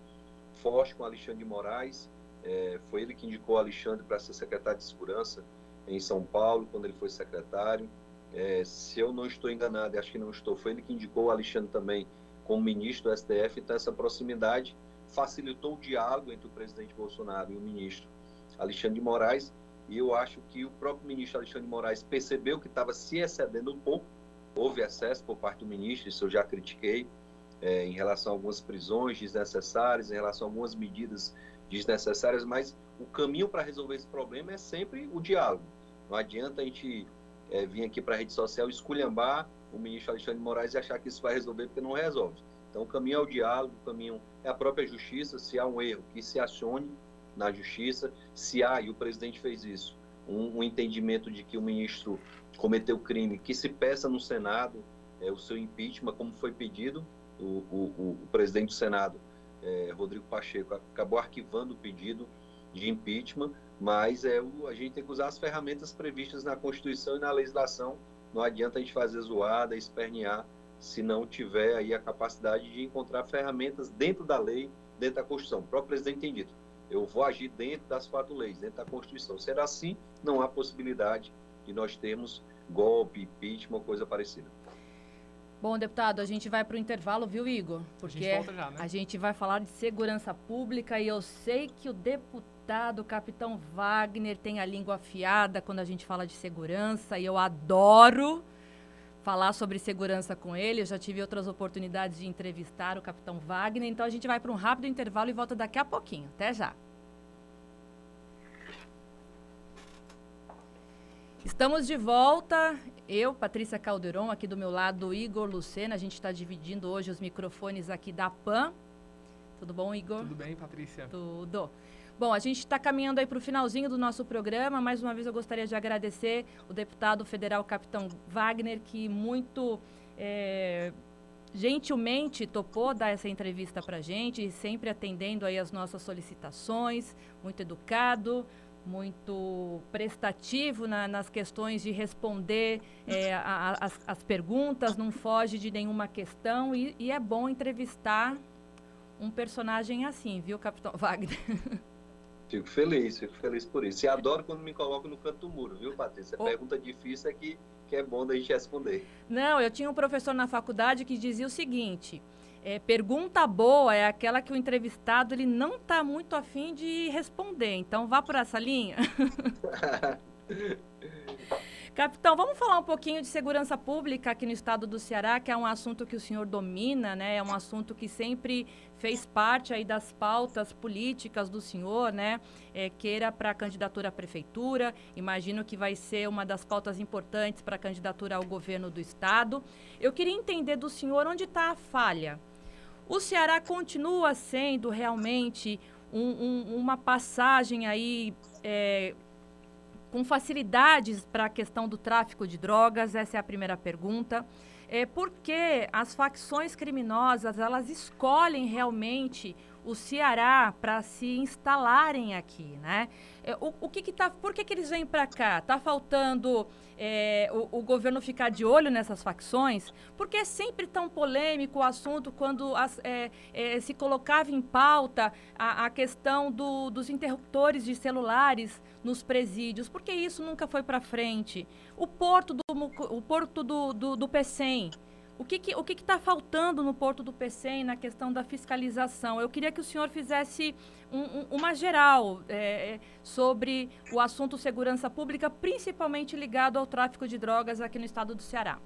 forte com Alexandre de Moraes. É, foi ele que indicou Alexandre para ser secretário de Segurança em São Paulo, quando ele foi secretário. É, se eu não estou enganado, acho que não estou, foi ele que indicou Alexandre também como ministro do STF, então essa proximidade facilitou o diálogo entre o presidente Bolsonaro e o ministro Alexandre de Moraes, e eu acho que o próprio ministro Alexandre Moraes percebeu que estava se excedendo um pouco, houve excesso por parte do ministro, isso eu já critiquei, é, em relação a algumas prisões desnecessárias, em relação a algumas medidas desnecessárias, mas o caminho para resolver esse problema é sempre o diálogo. Não adianta a gente é, vir aqui para a rede social esculhambar o ministro Alexandre Moraes e achar que isso vai resolver, porque não resolve. Então, o caminho é o diálogo, o caminho é a própria justiça. Se há um erro, que se acione, na justiça. Se há, e o presidente fez isso, um, um entendimento de que o ministro cometeu crime, que se peça no Senado é, o seu impeachment, como foi pedido. O, o, o presidente do Senado, é, Rodrigo Pacheco, acabou arquivando o pedido de impeachment, mas é, a gente tem que usar as ferramentas previstas na Constituição e na legislação. Não adianta a gente fazer zoada, espernear, se não tiver aí a capacidade de encontrar ferramentas dentro da lei, dentro da Constituição. O próprio presidente tem dito eu vou agir dentro das quatro leis, dentro da Constituição. Será assim, não há possibilidade de nós termos golpe, impeachment, coisa parecida. Bom, deputado, a gente vai para o intervalo, viu, Igor? Porque a gente, já, né? a gente vai falar de segurança pública e eu sei que o deputado capitão Wagner tem a língua afiada quando a gente fala de segurança e eu adoro falar sobre segurança com ele. Eu já tive outras oportunidades de entrevistar o capitão Wagner. Então a gente vai para um rápido intervalo e volta daqui a pouquinho. Até já. Estamos de volta. Eu, Patrícia Calderon, aqui do meu lado, Igor Lucena. A gente está dividindo hoje os microfones aqui da PAN. Tudo bom, Igor? Tudo bem, Patrícia? Tudo. Bom, a gente está caminhando aí para o finalzinho do nosso programa. Mais uma vez eu gostaria de agradecer o deputado federal Capitão Wagner, que muito é, gentilmente topou dar essa entrevista para a gente, sempre atendendo aí as nossas solicitações, muito educado, muito prestativo na, nas questões de responder é, as, perguntas, não foge de nenhuma questão e, e é bom entrevistar um personagem assim, viu, Capitão Wagner? Fico feliz, fico feliz por isso. E adoro quando me colocam no canto do muro, viu, Patrícia? Oh. Pergunta difícil é que, que é bom da gente responder. Não, eu tinha um professor na faculdade que dizia o seguinte: é, pergunta boa é aquela que o entrevistado ele não está muito afim de responder. Então vá por essa linha. Capitão, vamos falar um pouquinho de segurança pública aqui no estado do Ceará, que é um assunto que o senhor domina, né? É um assunto que sempre fez parte aí das pautas políticas do senhor, né? É, queira para a candidatura à prefeitura, imagino que vai ser uma das pautas importantes para a candidatura ao governo do estado. Eu queria entender do senhor onde está a falha. O Ceará continua sendo realmente um, um, uma passagem aí é, com facilidades para a questão do tráfico de drogas? Essa é a primeira pergunta. É porque as facções criminosas elas escolhem realmente o Ceará para se instalarem aqui, né? É, o, o que que tá, por que, que eles vêm para cá? Tá faltando é, o, o, governo ficar de olho nessas facções? Porque é sempre tão polêmico o assunto quando as, é, é, se colocava em pauta a, a questão do, dos interruptores de celulares nos presídios. Por que isso nunca foi para frente? O porto do, o porto do, do, do PECEM o que está o que que tá faltando no Porto do PCM na questão da fiscalização? Eu queria que o senhor fizesse um, um, uma geral é, sobre o assunto segurança pública, principalmente ligado ao tráfico de drogas aqui no estado do Ceará.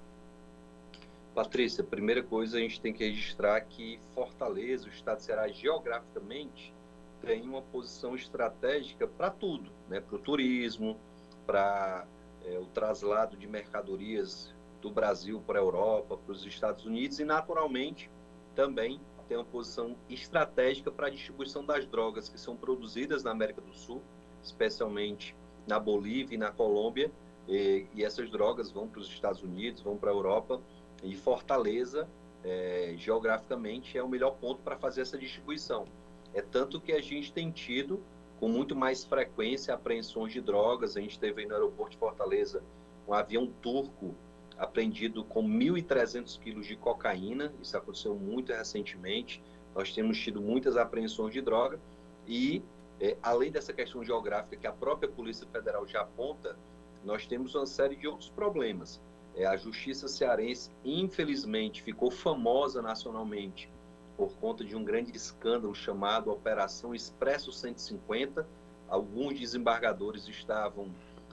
Patrícia, primeira coisa a gente tem que registrar que Fortaleza, o estado do Ceará, geograficamente, tem uma posição estratégica para tudo, né? para o turismo, para é, o traslado de mercadorias do Brasil para a Europa, para os Estados Unidos e, naturalmente, também tem uma posição estratégica para a distribuição das drogas que são produzidas na América do Sul, especialmente na Bolívia e na Colômbia, e, e essas drogas vão para os Estados Unidos, vão para a Europa, e Fortaleza, é, geograficamente, é o melhor ponto para fazer essa distribuição. É tanto que a gente tem tido, com muito mais frequência, apreensões de drogas. A gente teve aí no aeroporto de Fortaleza um avião turco apreendido com 1.300 quilos de cocaína, isso aconteceu muito recentemente. Nós temos tido muitas apreensões de droga e, é, além dessa questão geográfica que a própria Polícia Federal já aponta, nós temos uma série de outros problemas. É, a Justiça Cearense, infelizmente, ficou famosa nacionalmente por conta de um grande escândalo chamado Operação Expresso 150. Alguns desembargadores estavam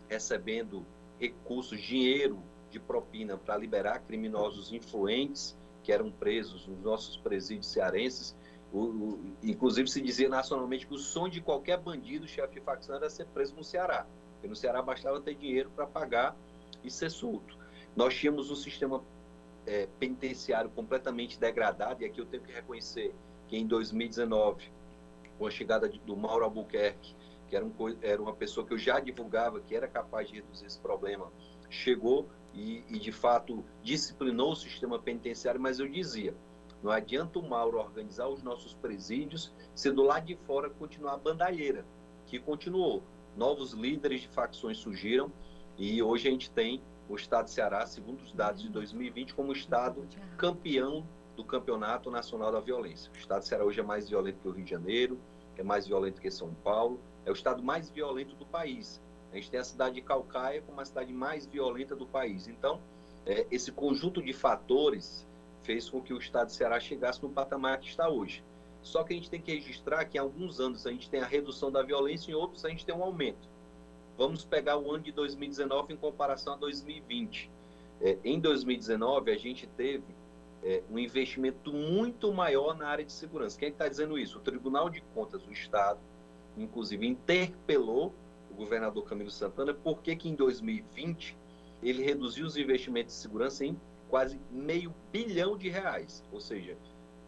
recebendo recursos, dinheiro de propina para liberar criminosos influentes que eram presos nos nossos presídios cearenses. O, o, inclusive se dizia nacionalmente que o sonho de qualquer bandido, chefe de facção, era ser preso no Ceará. Porque no Ceará bastava ter dinheiro para pagar e ser solto. Nós tínhamos um sistema é, penitenciário completamente degradado, e aqui eu tenho que reconhecer que em 2019, com a chegada de, do Mauro Albuquerque, que era, um, era uma pessoa que eu já divulgava que era capaz de reduzir esse problema, chegou e, e, de fato disciplinou o sistema penitenciário, mas eu dizia, não adianta o Mauro organizar os nossos presídios se do lado de fora continuar a bandalheira, que continuou. Novos líderes de facções surgiram e hoje a gente tem o estado de Ceará, segundo os dados de 2020, como estado campeão do Campeonato Nacional da Violência. O estado de Ceará hoje é mais violento que o Rio de Janeiro, é mais violento que São Paulo, é o estado mais violento do país. A gente tem a cidade de Calcaia como a cidade mais violenta do país. Então, é, esse conjunto de fatores fez com que o estado de Ceará chegasse no patamar que está hoje. Só que a gente tem que registrar que em alguns anos a gente tem a redução da violência, em outros a gente tem um aumento. Vamos pegar o ano de 2019 em comparação a 2020. É, em 2019, a gente teve é, um investimento muito maior na área de segurança. Quem é está dizendo isso? O Tribunal de Contas do Estado, inclusive, interpelou o governador Camilo Santana, por que em 2020 ele reduziu os investimentos de segurança em quase meio bilhão de reais, ou seja,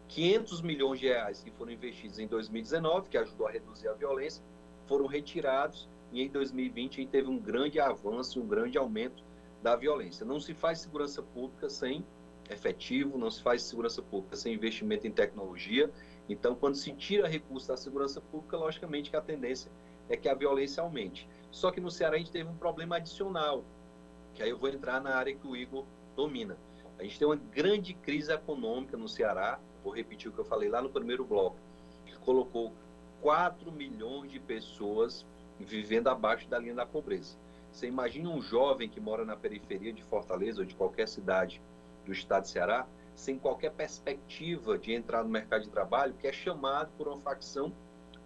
500 milhões de reais que foram investidos em 2019, que ajudou a reduzir a violência, foram retirados e em 2020 a gente teve um grande avanço, um grande aumento da violência. Não se faz segurança pública sem efetivo, não se faz segurança pública sem investimento em tecnologia. Então, quando se tira recurso da segurança pública, logicamente que a tendência é que a violência aumente. Só que no Ceará a gente teve um problema adicional, que aí eu vou entrar na área que o Igor domina. A gente tem uma grande crise econômica no Ceará, vou repetir o que eu falei lá no primeiro bloco, que colocou 4 milhões de pessoas vivendo abaixo da linha da pobreza. Você imagina um jovem que mora na periferia de Fortaleza ou de qualquer cidade do estado de Ceará, sem qualquer perspectiva de entrar no mercado de trabalho, que é chamado por uma facção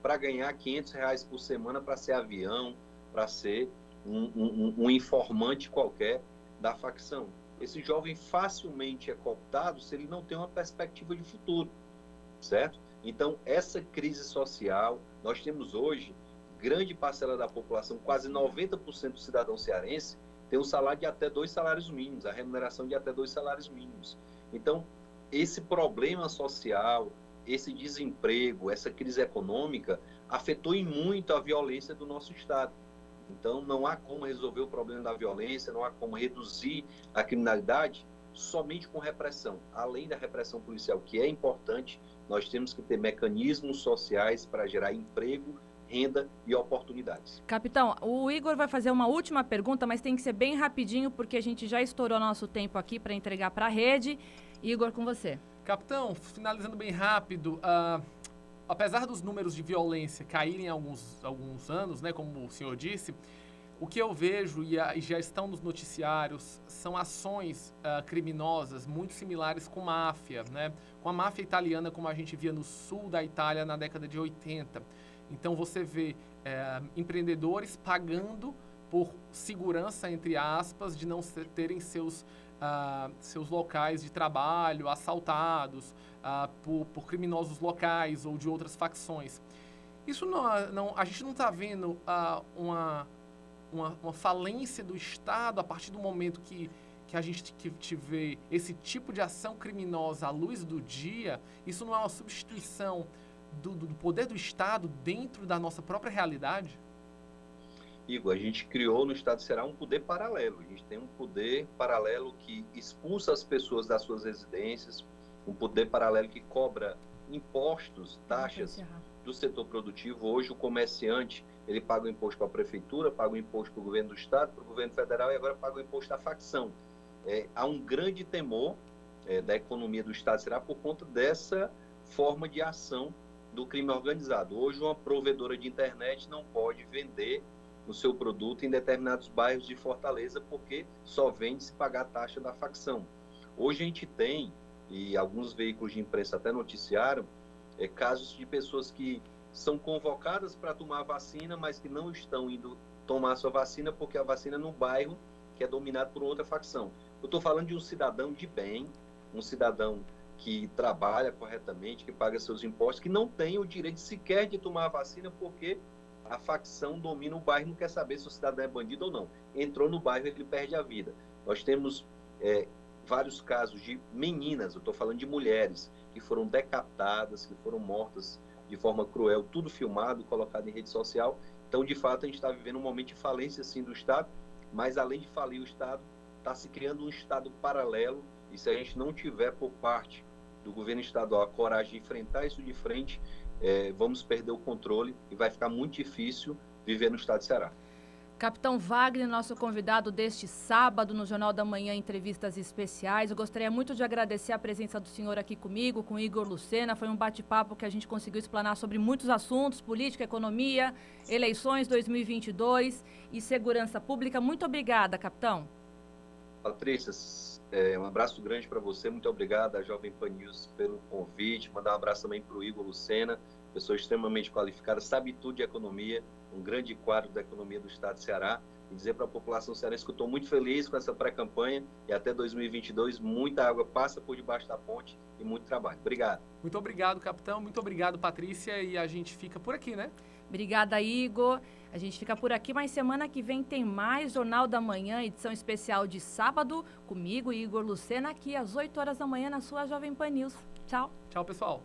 para ganhar 500 reais por semana para ser avião, para ser um, um, um, informante qualquer da facção. Esse jovem facilmente é cooptado se ele não tem uma perspectiva de futuro, certo? Então, essa crise social, nós temos hoje grande parcela da população, quase 90% do cidadão cearense, tem um salário de até dois salários mínimos, a remuneração de até dois salários mínimos. Então, esse problema social, esse desemprego, essa crise econômica afetou em muito a violência do nosso Estado. Então, não há como resolver o problema da violência, não há como reduzir a criminalidade somente com repressão. Além da repressão policial, que é importante, nós temos que ter mecanismos sociais para gerar emprego, renda e oportunidades. Capitão, o Igor vai fazer uma última pergunta, mas tem que ser bem rapidinho, porque a gente já estourou nosso tempo aqui para entregar para a rede. Igor, com você. Capitão, finalizando bem rápido, uh, apesar dos números de violência caírem alguns, alguns anos, né, como o senhor disse, o que eu vejo e, e já estão nos noticiários são ações uh, criminosas muito similares com máfia, né? com a máfia italiana como a gente via no sul da Itália na década de 80. Então você vê é, empreendedores pagando por segurança, entre aspas, de não terem seus, uh, seus locais de trabalho assaltados uh, por, por, criminosos locais ou de outras facções. Isso não, não a gente não está vendo uh, uma uma, uma falência do Estado a partir do momento que, que a gente que tiver esse tipo de ação criminosa à luz do dia, isso não é uma substituição do, do poder do Estado dentro da nossa própria realidade? Igor, a gente criou no Estado será um poder paralelo. A gente tem um poder paralelo que expulsa as pessoas das suas residências, um poder paralelo que cobra impostos, taxas do setor produtivo. Hoje o comerciante ele paga o imposto para a prefeitura, paga o imposto para o governo do estado, para o governo federal e agora paga o imposto da facção. É, há um grande temor é, da economia do estado será por conta dessa forma de ação do crime organizado. Hoje uma provedora de internet não pode vender o seu produto em determinados bairros de Fortaleza porque só vende se pagar a taxa da facção. Hoje a gente tem e alguns veículos de imprensa até noticiaram é, casos de pessoas que são convocadas para tomar vacina, mas que não estão indo tomar sua vacina porque a vacina é no bairro que é dominado por outra facção. Eu estou falando de um cidadão de bem, um cidadão que trabalha corretamente, que paga seus impostos, que não tem o direito sequer de tomar a vacina porque a facção domina o bairro, não quer saber se o cidadão é bandido ou não. Entrou no bairro, ele perde a vida. Nós temos é, vários casos de meninas, eu estou falando de mulheres, que foram decapitadas, que foram mortas de forma cruel, tudo filmado, colocado em rede social. Então, de fato, a gente está vivendo um momento de falência, sim, do Estado, mas além de falir o Estado, está se criando um Estado paralelo, e se a gente não tiver por parte do governo estadual a coragem de enfrentar isso de frente, é, vamos perder o controle e vai ficar muito difícil viver no Estado de Ceará. Capitão Wagner, nosso convidado deste sábado no Jornal da Manhã, entrevistas especiais. Eu gostaria muito de agradecer a presença do senhor aqui comigo, com Igor Lucena. Foi um bate-papo que a gente conseguiu explanar sobre muitos assuntos, política, economia, eleições 2022 e segurança pública. Muito obrigada, capitão. Patrícia, é, um abraço grande para você. Muito obrigada, a Jovem Pan News, pelo convite. Mandar um abraço também para o Igor Lucena, pessoa extremamente qualificada, sabe tudo de economia um grande quadro da economia do estado de Ceará e dizer para a população cearense que eu estou muito feliz com essa pré-campanha e até 2022 muita água passa por debaixo da ponte e muito trabalho. Obrigado. Muito obrigado, capitão. Muito obrigado, Patrícia. E a gente fica por aqui, né? Obrigada, Igor. A gente fica por aqui, mas semana que vem tem mais Jornal da Manhã, edição especial de sábado, comigo, Igor Lucena, aqui às 8 horas da manhã na sua Jovem Pan News. Tchau. Tchau, pessoal.